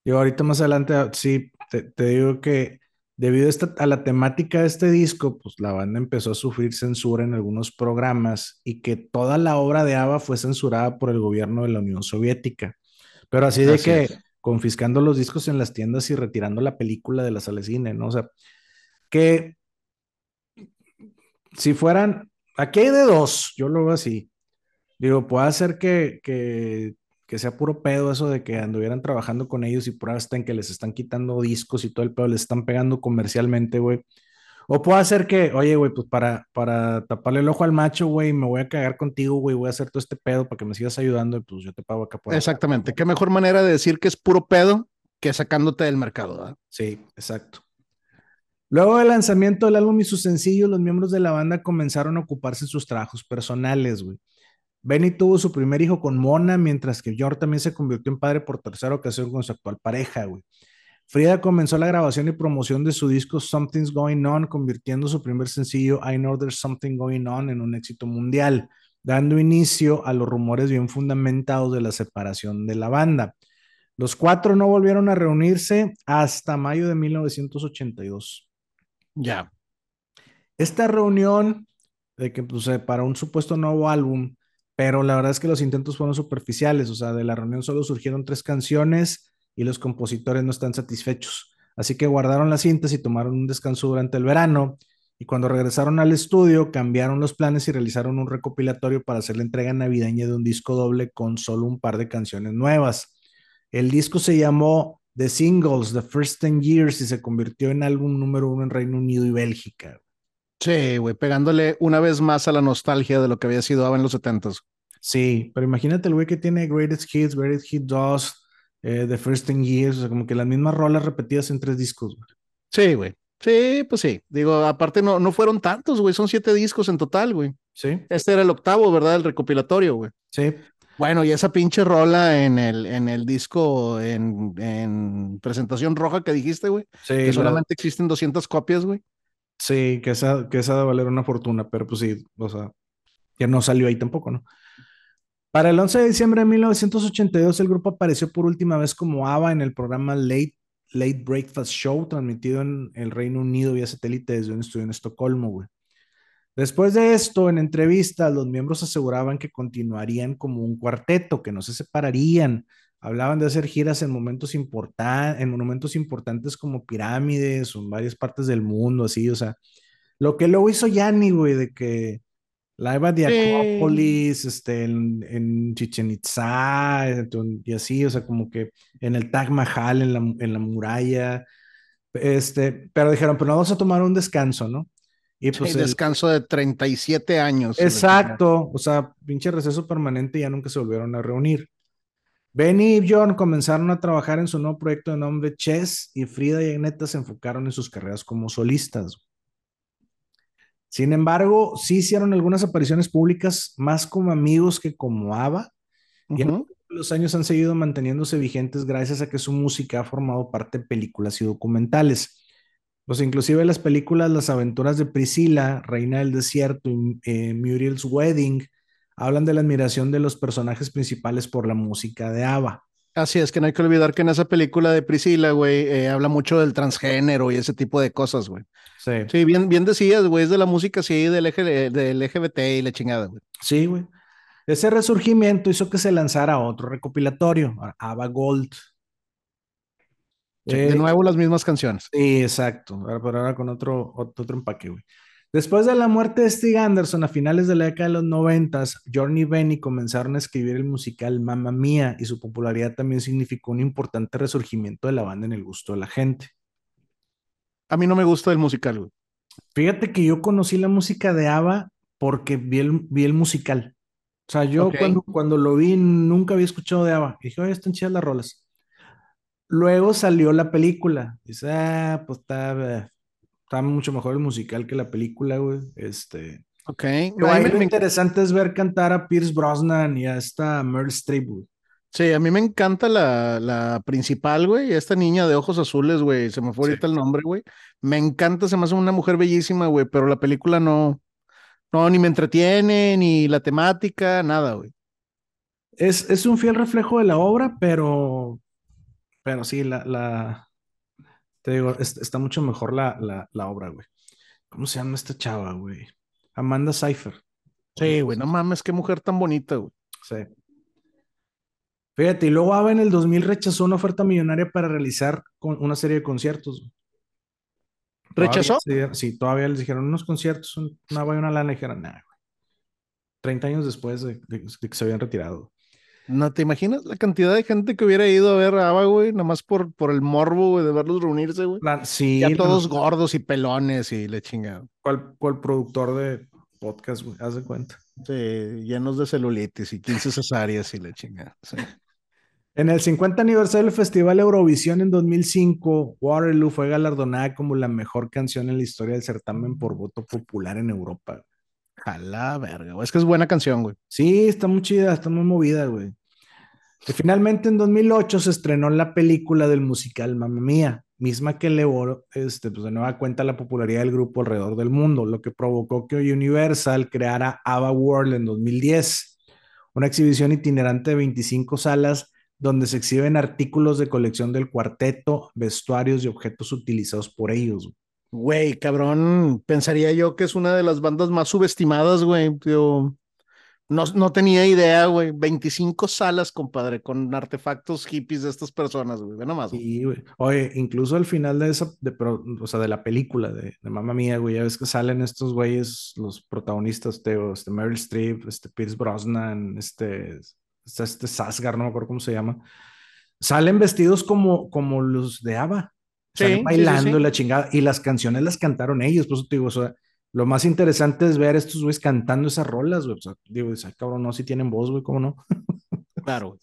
yo ahorita más adelante, ah, sí, te, te digo que debido a, esta- a la temática de este disco, pues la banda empezó a sufrir censura en algunos programas y que toda la obra de ABBA fue censurada por el gobierno de la Unión Soviética. Pero así de Así que es. confiscando los discos en las tiendas y retirando la película de la sala de cine, ¿no? O sea, que si fueran, aquí hay de dos, yo lo veo así. Digo, puede ser que, que, que sea puro pedo eso de que anduvieran trabajando con ellos y pruebas están que les están quitando discos y todo el pedo, les están pegando comercialmente, güey. O puede ser que, oye, güey, pues para, para taparle el ojo al macho, güey, me voy a cagar contigo, güey, voy a hacer todo este pedo para que me sigas ayudando y pues yo te pago acá por. Exactamente. Qué mejor manera de decir que es puro pedo que sacándote del mercado, ¿verdad? Sí, exacto. Luego del lanzamiento del álbum y sus sencillos, los miembros de la banda comenzaron a ocuparse en sus trabajos personales, güey. Benny tuvo su primer hijo con Mona, mientras que George también se convirtió en padre por tercera ocasión con su actual pareja, güey. Frida comenzó la grabación y promoción de su disco Something's Going On, convirtiendo su primer sencillo I Know There's Something Going On en un éxito mundial, dando inicio a los rumores bien fundamentados de la separación de la banda. Los cuatro no volvieron a reunirse hasta mayo de 1982. Ya. Esta reunión de que pues, para un supuesto nuevo álbum, pero la verdad es que los intentos fueron superficiales, o sea, de la reunión solo surgieron tres canciones y los compositores no están satisfechos. Así que guardaron las cintas y tomaron un descanso durante el verano y cuando regresaron al estudio cambiaron los planes y realizaron un recopilatorio para hacer la entrega navideña de un disco doble con solo un par de canciones nuevas. El disco se llamó The Singles, The First Ten Years y se convirtió en álbum número uno en Reino Unido y Bélgica. Sí, güey, pegándole una vez más a la nostalgia de lo que había sido ABBA en los setentas. Sí, pero imagínate el güey que tiene Greatest Hits, Greatest Hit 2, eh, The First Ten Years, o sea, como que las mismas rolas repetidas en tres discos. Güey. Sí, güey. Sí, pues sí. Digo, aparte no, no fueron tantos, güey. Son siete discos en total, güey. Sí, Este era el octavo, ¿verdad? El recopilatorio, güey. sí. Bueno, y esa pinche rola en el, en el disco en, en presentación roja que dijiste, güey, Sí, que la- solamente existen 200 copias, güey. Sí, que esa, que esa de valer una fortuna, pero pues sí, o sea, ya no salió ahí tampoco, ¿no? Para el 11 de diciembre de 1982, el grupo apareció por última vez como ABBA en el programa Late, Late Breakfast Show, transmitido en el Reino Unido vía satélite desde un estudio en Estocolmo, güey. Después de esto, en entrevistas, los miembros aseguraban que continuarían como un cuarteto, que no se separarían. Hablaban de hacer giras en momentos importantes, en monumentos importantes como pirámides o en varias partes del mundo, así, o sea, lo que luego hizo Yanni, güey, de que La Eva de Acrópolis, este, en, en, Chichen Itza, y así, o sea, como que en el Taj Mahal, en la, en la muralla. Este, pero dijeron, pero no vamos a tomar un descanso, ¿no? Y pues. el descanso de 37 años. Exacto, o sea, pinche receso permanente y ya nunca se volvieron a reunir. Benny y Bjorn comenzaron a trabajar en su nuevo proyecto de nombre Chess y Frida y Agneta se enfocaron en sus carreras como solistas. Sin embargo, sí hicieron algunas apariciones públicas más como amigos que como ABBA. Y en los años han seguido manteniéndose vigentes gracias a que su música ha formado parte de películas y documentales. Pues inclusive las películas Las aventuras de Priscila, Reina del Desierto y eh, Muriel's Wedding hablan de la admiración de los personajes principales por la música de ABBA. Así es que no hay que olvidar que en esa película de Priscila, güey, eh, habla mucho del transgénero y ese tipo de cosas, güey. Sí. Sí, bien, bien decías, güey, es de la música, sí, del, del LGBT y la chingada, güey. Sí, güey. Ese resurgimiento hizo que se lanzara otro recopilatorio, ABBA Gold. de nuevo las mismas canciones. Sí, exacto, pero ahora con otro, otro empaque, güey. Después de la muerte de Stig Anderson a finales de la década de los noventas, Journey y Benny comenzaron a escribir el musical Mamma Mía y su popularidad también significó un importante resurgimiento de la banda en el gusto de la gente. A mí no me gusta el musical, güey. Fíjate que yo conocí la música de ABBA porque vi el, vi el musical. O sea, yo cuando, cuando lo vi nunca había escuchado de ABBA. Y dije, oye, están chidas las rolas. Luego salió la película. Dice, ah, pues está, está mucho mejor el musical que la película, güey. Este. Ok. Lo interesante es ver cantar a Pierce Brosnan y a esta Meryl Streep, güey. Sí, a mí me encanta la, la principal, güey, esta niña de ojos azules, güey, se me fue ahorita el nombre, güey. Me encanta, se me hace una mujer bellísima, güey, pero la película no, no, ni me entretiene, ni la temática, nada, güey. Es, es un fiel reflejo de la obra, pero, pero sí, la, la, te digo, está mucho mejor la, obra, güey. ¿Cómo se llama esta chava, güey? Amanda Seyfried. Sí, güey, no mames, qué mujer tan bonita, güey. Sí. Fíjate, y luego ABBA en el 2000 rechazó una oferta millonaria para realizar una serie de conciertos. ¿Rechazó? sí, todavía les dijeron unos conciertos, una y una lana, y dijeron, nada, güey. 30 años después de, que se habían retirado. No te imaginas la cantidad de gente que hubiera ido a ver a Ava, güey, nada más por, por el morbo, güey, de verlos reunirse, güey. sí. Ya todos gordos y pelones y le chingado. ¿Cuál, ¿Cuál, productor de podcast, güey? Haz de cuenta. Sí, llenos de celulitis y 15 cesáreas y le chingada. En el 50 aniversario del Festival Eurovisión en 2005, Waterloo fue galardonada como la mejor canción en la historia del certamen por voto popular en Europa. Jala, verga, güey. Es que es buena canción, güey. Sí, está muy chida, está muy movida, güey. Finalmente en 2008 se estrenó la película del musical Mamma Mía, misma que elevó este, pues de nueva cuenta la popularidad del grupo alrededor del mundo, lo que provocó que Universal creara ABBA World en 2010, una exhibición itinerante de 25 salas donde se exhiben artículos de colección del cuarteto, vestuarios y objetos utilizados por ellos. Güey, cabrón, pensaría yo que es una de las bandas más subestimadas, güey. No, no tenía idea, güey. 25 salas, compadre, con artefactos hippies de estas personas, güey. Ve nomás. Sí, güey. Oye, incluso al final de esa, de, o sea, de la película de, de Mamma Mía, güey, ya ves que salen estos güeyes, los protagonistas, Teo, este Meryl Streep, este Pierce Brosnan, este, este, este Sasgar, no me acuerdo cómo se llama. Salen vestidos como, como los de ABBA. Salen bailando la chingada. Y las canciones las cantaron ellos, por eso te digo, o sea, lo más interesante es ver a estos güeyes cantando esas rolas, güey. O sea, digo, cabrón, no, si tienen voz, güey, ¿cómo no? claro,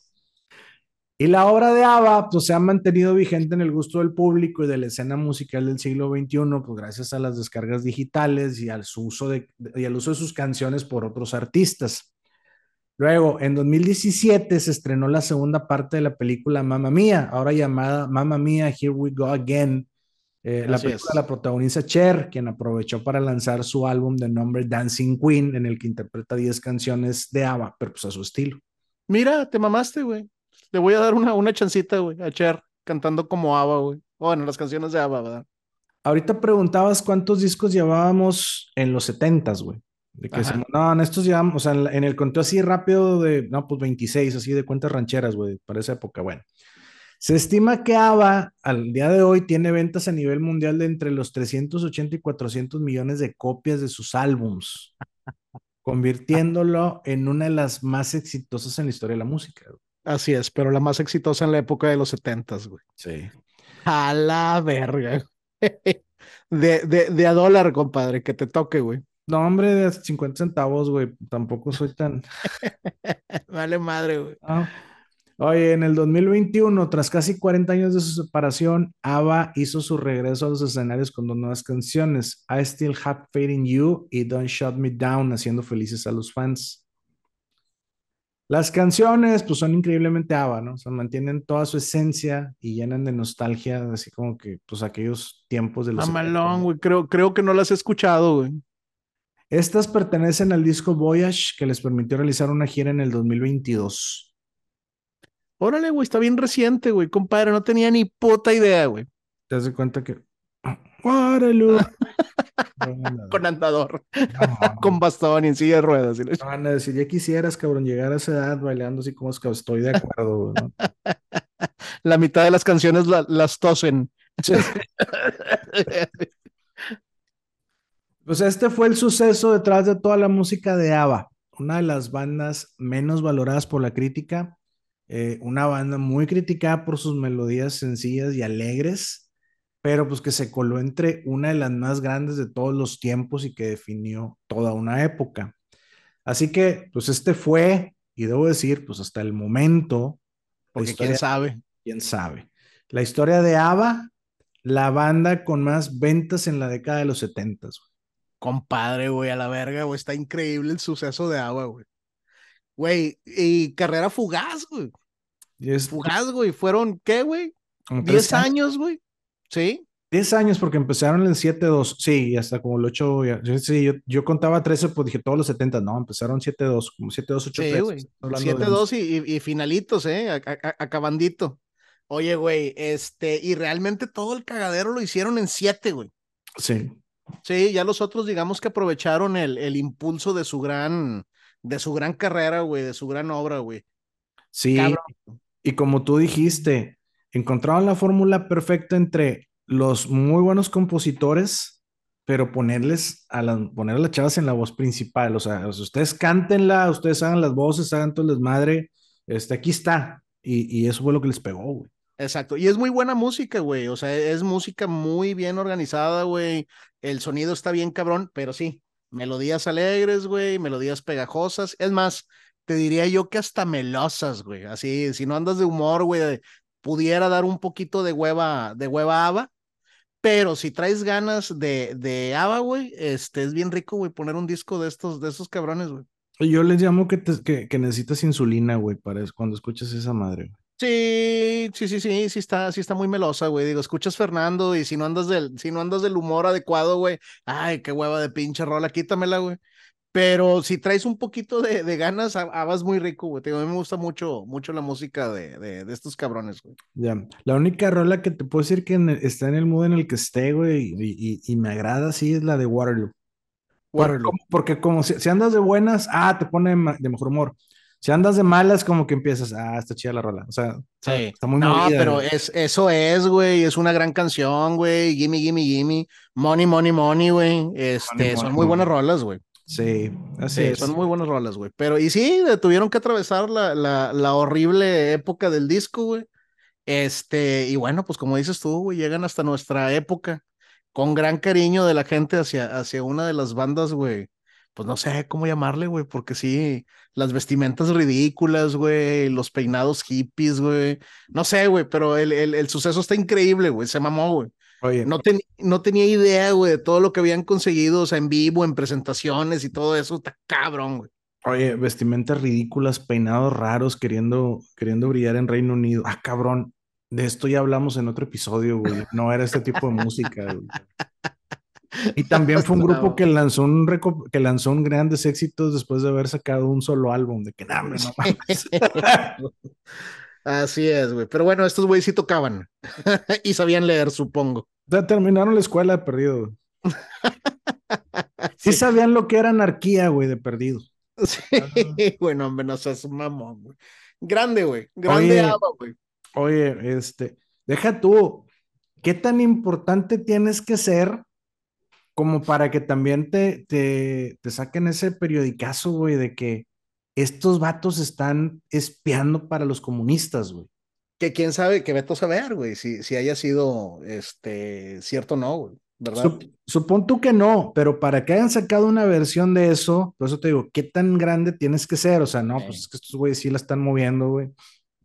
Y la obra de ABBA pues, se ha mantenido vigente en el gusto del público y de la escena musical del siglo XXI, pues gracias a las descargas digitales y al, uso de, y al uso de sus canciones por otros artistas. Luego, en 2017 se estrenó la segunda parte de la película Mamma Mía, ahora llamada Mamma Mía, Here We Go Again, eh, la película la protagoniza Cher, quien aprovechó para lanzar su álbum de nombre Dancing Queen, en el que interpreta 10 canciones de ABBA, pero pues a su estilo. Mira, te mamaste, güey. Le voy a dar una, una chancita, güey, a Cher, cantando como ABBA, güey. Bueno, las canciones de ABBA, ¿verdad? Ahorita preguntabas cuántos discos llevábamos en los 70s, güey. De que no, en estos llevamos, o sea, en, en el conteo así rápido de, no, pues 26, así de cuentas rancheras, güey, para esa época, bueno. Se estima que ABBA al día de hoy tiene ventas a nivel mundial de entre los 380 y 400 millones de copias de sus álbums. convirtiéndolo en una de las más exitosas en la historia de la música. Así es, pero la más exitosa en la época de los setentas, güey. Sí. A la verga. De, de, de a dólar, compadre, que te toque, güey. No, hombre, de 50 centavos, güey. Tampoco soy tan. vale madre, güey. Oye, en el 2021, tras casi 40 años de su separación, ABBA hizo su regreso a los escenarios con dos nuevas canciones, I Still Have Faith in You y Don't Shut Me Down, haciendo felices a los fans. Las canciones, pues son increíblemente ABBA, ¿no? O sea, mantienen toda su esencia y llenan de nostalgia, así como que, pues, aquellos tiempos de los... Mamalón, güey, creo, creo que no las he escuchado, güey. Estas pertenecen al disco Voyage, que les permitió realizar una gira en el 2022. Órale, güey, está bien reciente, güey, compadre, no tenía ni puta idea, güey. Te das cuenta que. ¡Órale! Con andador, con bastón y en silla de ruedas. Van a decir, ya quisieras, cabrón, llegar a esa edad bailando así como es que estoy de acuerdo. ¿no? La mitad de las canciones las tosen. pues este fue el suceso detrás de toda la música de ABBA, una de las bandas menos valoradas por la crítica eh, una banda muy criticada por sus melodías sencillas y alegres, pero pues que se coló entre una de las más grandes de todos los tiempos y que definió toda una época. Así que, pues este fue, y debo decir, pues hasta el momento, porque quién sabe. Quién sabe. La historia de ABBA, la banda con más ventas en la década de los 70. Compadre, güey, a la verga, güey, está increíble el suceso de ABBA, güey. Güey, y carrera fugaz, güey. Fugaz, güey. Fueron, ¿qué, güey? ¿Diez años, güey? ¿Sí? Diez años porque empezaron en el 7-2. Sí, hasta como el 8. sí, yo, yo, contaba 13, pues dije todos los 70. No, empezaron 7-2, como 7-2, 8 Sí, güey. 7-2 y, y, finalitos, ¿eh? acabandito. Oye, güey, este, y realmente todo el cagadero lo hicieron en 7, güey. Sí. Sí, ya los otros, digamos que aprovecharon el, el impulso de su gran de su gran carrera, güey, de su gran obra, güey. Sí, y como tú dijiste, encontraron la fórmula perfecta entre los muy buenos compositores, pero ponerles a, las, poner a las chavas en la voz principal, o sea, ustedes cántenla, ustedes hagan las voces, hagan todo el desmadre, este, aquí está, y, y eso fue lo que les pegó, güey. Exacto, y es muy buena música, güey, o sea, es música muy bien organizada, güey, el sonido está bien cabrón, pero sí, Melodías alegres, güey, melodías pegajosas. Es más, te diría yo que hasta melosas, güey. Así, si no andas de humor, güey, pudiera dar un poquito de hueva, de hueva aba. Pero si traes ganas de, de ABBA, güey, este es bien rico, güey, poner un disco de estos, de esos cabrones, güey. Yo les llamo que, que, que necesitas insulina, güey, para cuando escuchas esa madre. Sí, sí, sí, sí, sí está, sí está muy melosa, güey. Digo, escuchas Fernando y si no andas del, si no andas del humor adecuado, güey, ay, qué hueva de pinche rola, quítamela, güey. Pero si traes un poquito de, de ganas, vas muy rico, güey. a mí me gusta mucho, mucho la música de, de, de estos cabrones, güey. Ya, la única rola que te puedo decir que está en el mood en el que esté, güey, y, y, me agrada, sí, es la de Waterloo. Waterloo. Porque, como si, si, andas de buenas, ah, te pone de mejor humor. Si andas de malas, como que empiezas, ah, está chida la rola. O sea, está muy No, pero es, eso es, güey. Es una gran canción, güey. Gimme, gimme, gimme. Money, money, money, güey. Este, son muy buenas rolas, güey. Sí, así es. Son muy buenas rolas, güey. Pero, y sí, tuvieron que atravesar la, la, la horrible época del disco, güey. Este, y bueno, pues como dices tú, güey, llegan hasta nuestra época con gran cariño de la gente hacia, hacia una de las bandas, güey, pues no sé cómo llamarle, güey, porque sí, las vestimentas ridículas, güey, los peinados hippies, güey, no sé, güey, pero el, el, el, suceso está increíble, güey, se mamó, güey. Oye. No, no tenía idea, güey, de todo lo que habían conseguido, o sea, en vivo, en presentaciones y todo eso, está cabrón, güey. Oye, vestimentas ridículas, peinados raros, queriendo, queriendo brillar en Reino Unido. Ah, cabrón, de esto ya hablamos en otro episodio, güey. No era este tipo de música, güey. Y también fue un grupo que lanzó un que lanzó un grandes éxitos después de haber sacado un solo álbum de que nada, no Así es, güey. Pero bueno, estos güeyes sí tocaban y sabían leer, supongo. Ya terminaron la escuela de perdido. Sí. sabían lo que era anarquía, güey, de perdido. Sí, bueno, hombre, no seas mamón, güey. Grande, güey. Grande güey. Oye, este, deja tú, ¿qué tan importante tienes que ser como para que también te, te, te saquen ese periodicazo, güey, de que estos vatos están espiando para los comunistas, güey. Que quién sabe, que veto saber, güey, si, si haya sido este, cierto o no, güey, ¿verdad? Sup supón tú que no, pero para que hayan sacado una versión de eso, por eso te digo, ¿qué tan grande tienes que ser? O sea, no, pues es que estos güeyes sí la están moviendo, güey.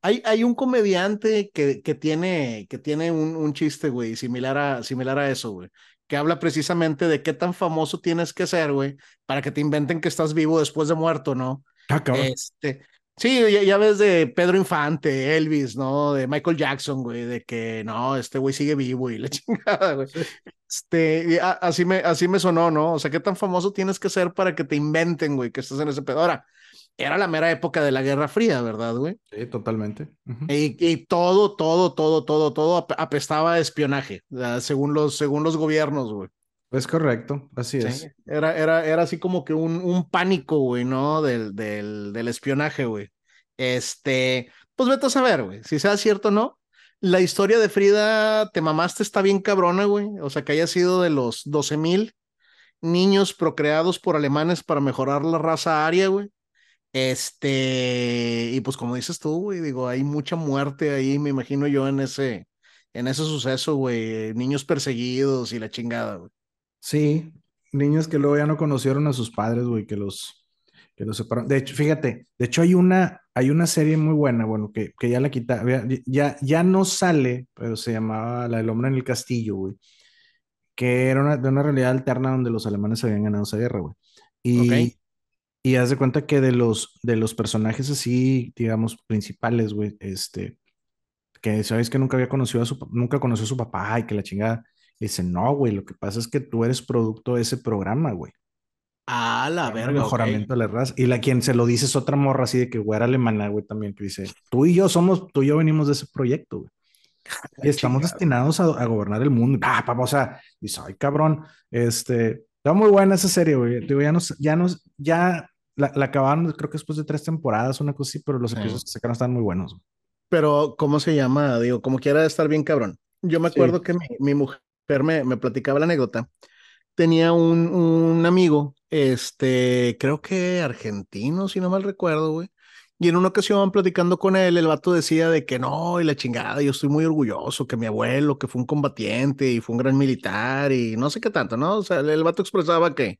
Hay, hay un comediante que, que tiene, que tiene un, un chiste, güey, similar a, similar a eso, güey, que habla precisamente de qué tan famoso tienes que ser, güey, para que te inventen que estás vivo después de muerto, ¿no? Ah. Este, sí, ya, ya, ves de Pedro Infante, Elvis, ¿no? De Michael Jackson, güey, de que no, este güey sigue vivo y la chingada, güey. Este, a, así, me, así me sonó, ¿no? O sea, qué tan famoso tienes que ser para que te inventen, güey, que estás en ese pedo. Ahora, era la mera época de la Guerra Fría, ¿verdad, güey? Sí, totalmente. Uh -huh. y, y, todo, todo, todo, todo, todo apestaba a espionaje, según los, según los gobiernos, güey. Es correcto, así sí. es. Era, era, era así como que un, un pánico, güey, ¿no? Del, del, del espionaje, güey. Este, pues vete a saber, güey, si sea cierto o no. La historia de Frida, te mamaste, está bien cabrona, güey. O sea, que haya sido de los 12 mil niños procreados por alemanes para mejorar la raza aria, güey. Este, y pues como dices tú, güey, digo, hay mucha muerte ahí, me imagino yo, en ese, en ese suceso, güey. Niños perseguidos y la chingada, güey. Sí, niños que luego ya no conocieron a sus padres, güey, que los, que los separaron. De hecho, fíjate, de hecho hay una, hay una serie muy buena, bueno, que, que ya la quita, ya, ya no sale, pero se llamaba La del hombre en el castillo, güey, que era una, de una realidad alterna donde los alemanes habían ganado esa guerra, güey. Y, okay. Y haz de cuenta que de los, de los personajes así, digamos, principales, güey, este, que sabes que nunca había conocido a su, nunca conoció a su papá y que la chingada. Dice, no, güey, lo que pasa es que tú eres producto de ese programa, güey. Ah, la verga. El mejoramiento okay. de la raza. Y la quien se lo dice es otra morra así de que güey era alemana, güey, también, que dice, tú y yo somos, tú y yo venimos de ese proyecto, güey. Y estamos chingada. destinados a, a, gobernar el mundo. Ah, papá, o sea, dice, ay, cabrón, este, está muy buena esa serie, güey. Digo, ya nos, ya nos, ya la, la, acabaron, creo que después de tres temporadas, una cosa así, pero los episodios sí. que sacaron están muy buenos. Pero, ¿cómo se llama? Digo, como quiera estar bien cabrón. Yo me acuerdo sí. que mi, mi mujer me, me, platicaba la anécdota. Tenía un, un, amigo, este, creo que argentino, si no mal recuerdo, güey. Y en una ocasión, platicando con él, el vato decía de que no, y la chingada, yo estoy muy orgulloso, que mi abuelo, que fue un combatiente y fue un gran militar y no sé qué tanto, ¿no? O sea, el vato expresaba que,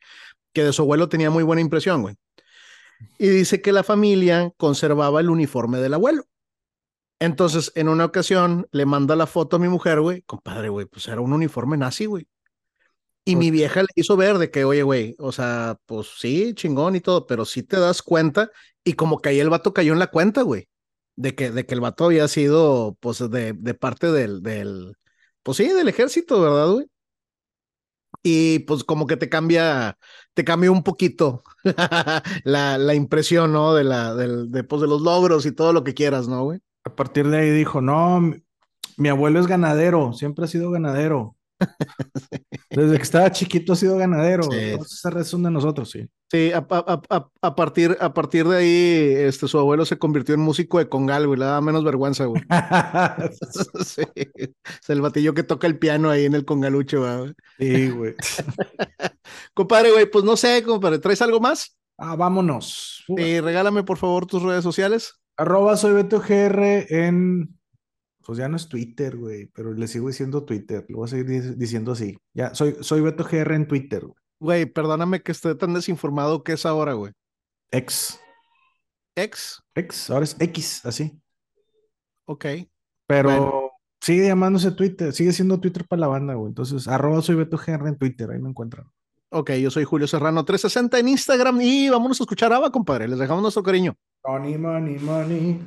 que de su abuelo tenía muy buena impresión, güey. Y dice que la familia conservaba el uniforme del abuelo. Entonces, en una ocasión, le manda la foto a mi mujer, güey. Compadre, güey, pues era un uniforme nazi, güey. Y mi vieja le hizo ver de que, oye, güey, o sea, pues sí, chingón y todo, pero sí te das cuenta. Y como que ahí el vato cayó en la cuenta, güey. De que, de que el vato había sido, pues, de, de parte del, del, pues sí, del ejército, ¿verdad, güey? Y pues como que te cambia, te cambia un poquito la, la impresión, ¿no? De la, del, de, pues, de los logros y todo lo que quieras, ¿no, güey? A partir de ahí dijo, no, mi, mi abuelo es ganadero, siempre ha sido ganadero. Desde que estaba chiquito ha sido ganadero. Sí. Esa razón de nosotros, sí. Sí, a, a, a, a, partir, a partir de ahí, este, su abuelo se convirtió en músico de congal, güey. Le daba menos vergüenza, güey. sí. Es el batillo que toca el piano ahí en el congaluche, güey. Sí, güey. compadre, güey, pues no sé, compadre, ¿traes algo más? Ah, vámonos. Sí, regálame, por favor, tus redes sociales. Arroba soy Beto GR en. Pues ya no es Twitter, güey, pero le sigo diciendo Twitter. Lo voy a seguir diciendo así. Ya, soy, soy Beto GR en Twitter, güey. Güey, perdóname que esté tan desinformado que es ahora, güey. Ex. Ex. Ex, ahora es X, así. Ok. Pero bueno. sigue llamándose Twitter, sigue siendo Twitter para la banda, güey. Entonces, arroba soy Beto GR en Twitter, ahí me encuentran. Ok, yo soy Julio Serrano 360 en Instagram y vámonos a escuchar ABBA, compadre. Les dejamos nuestro cariño. Money, money, money.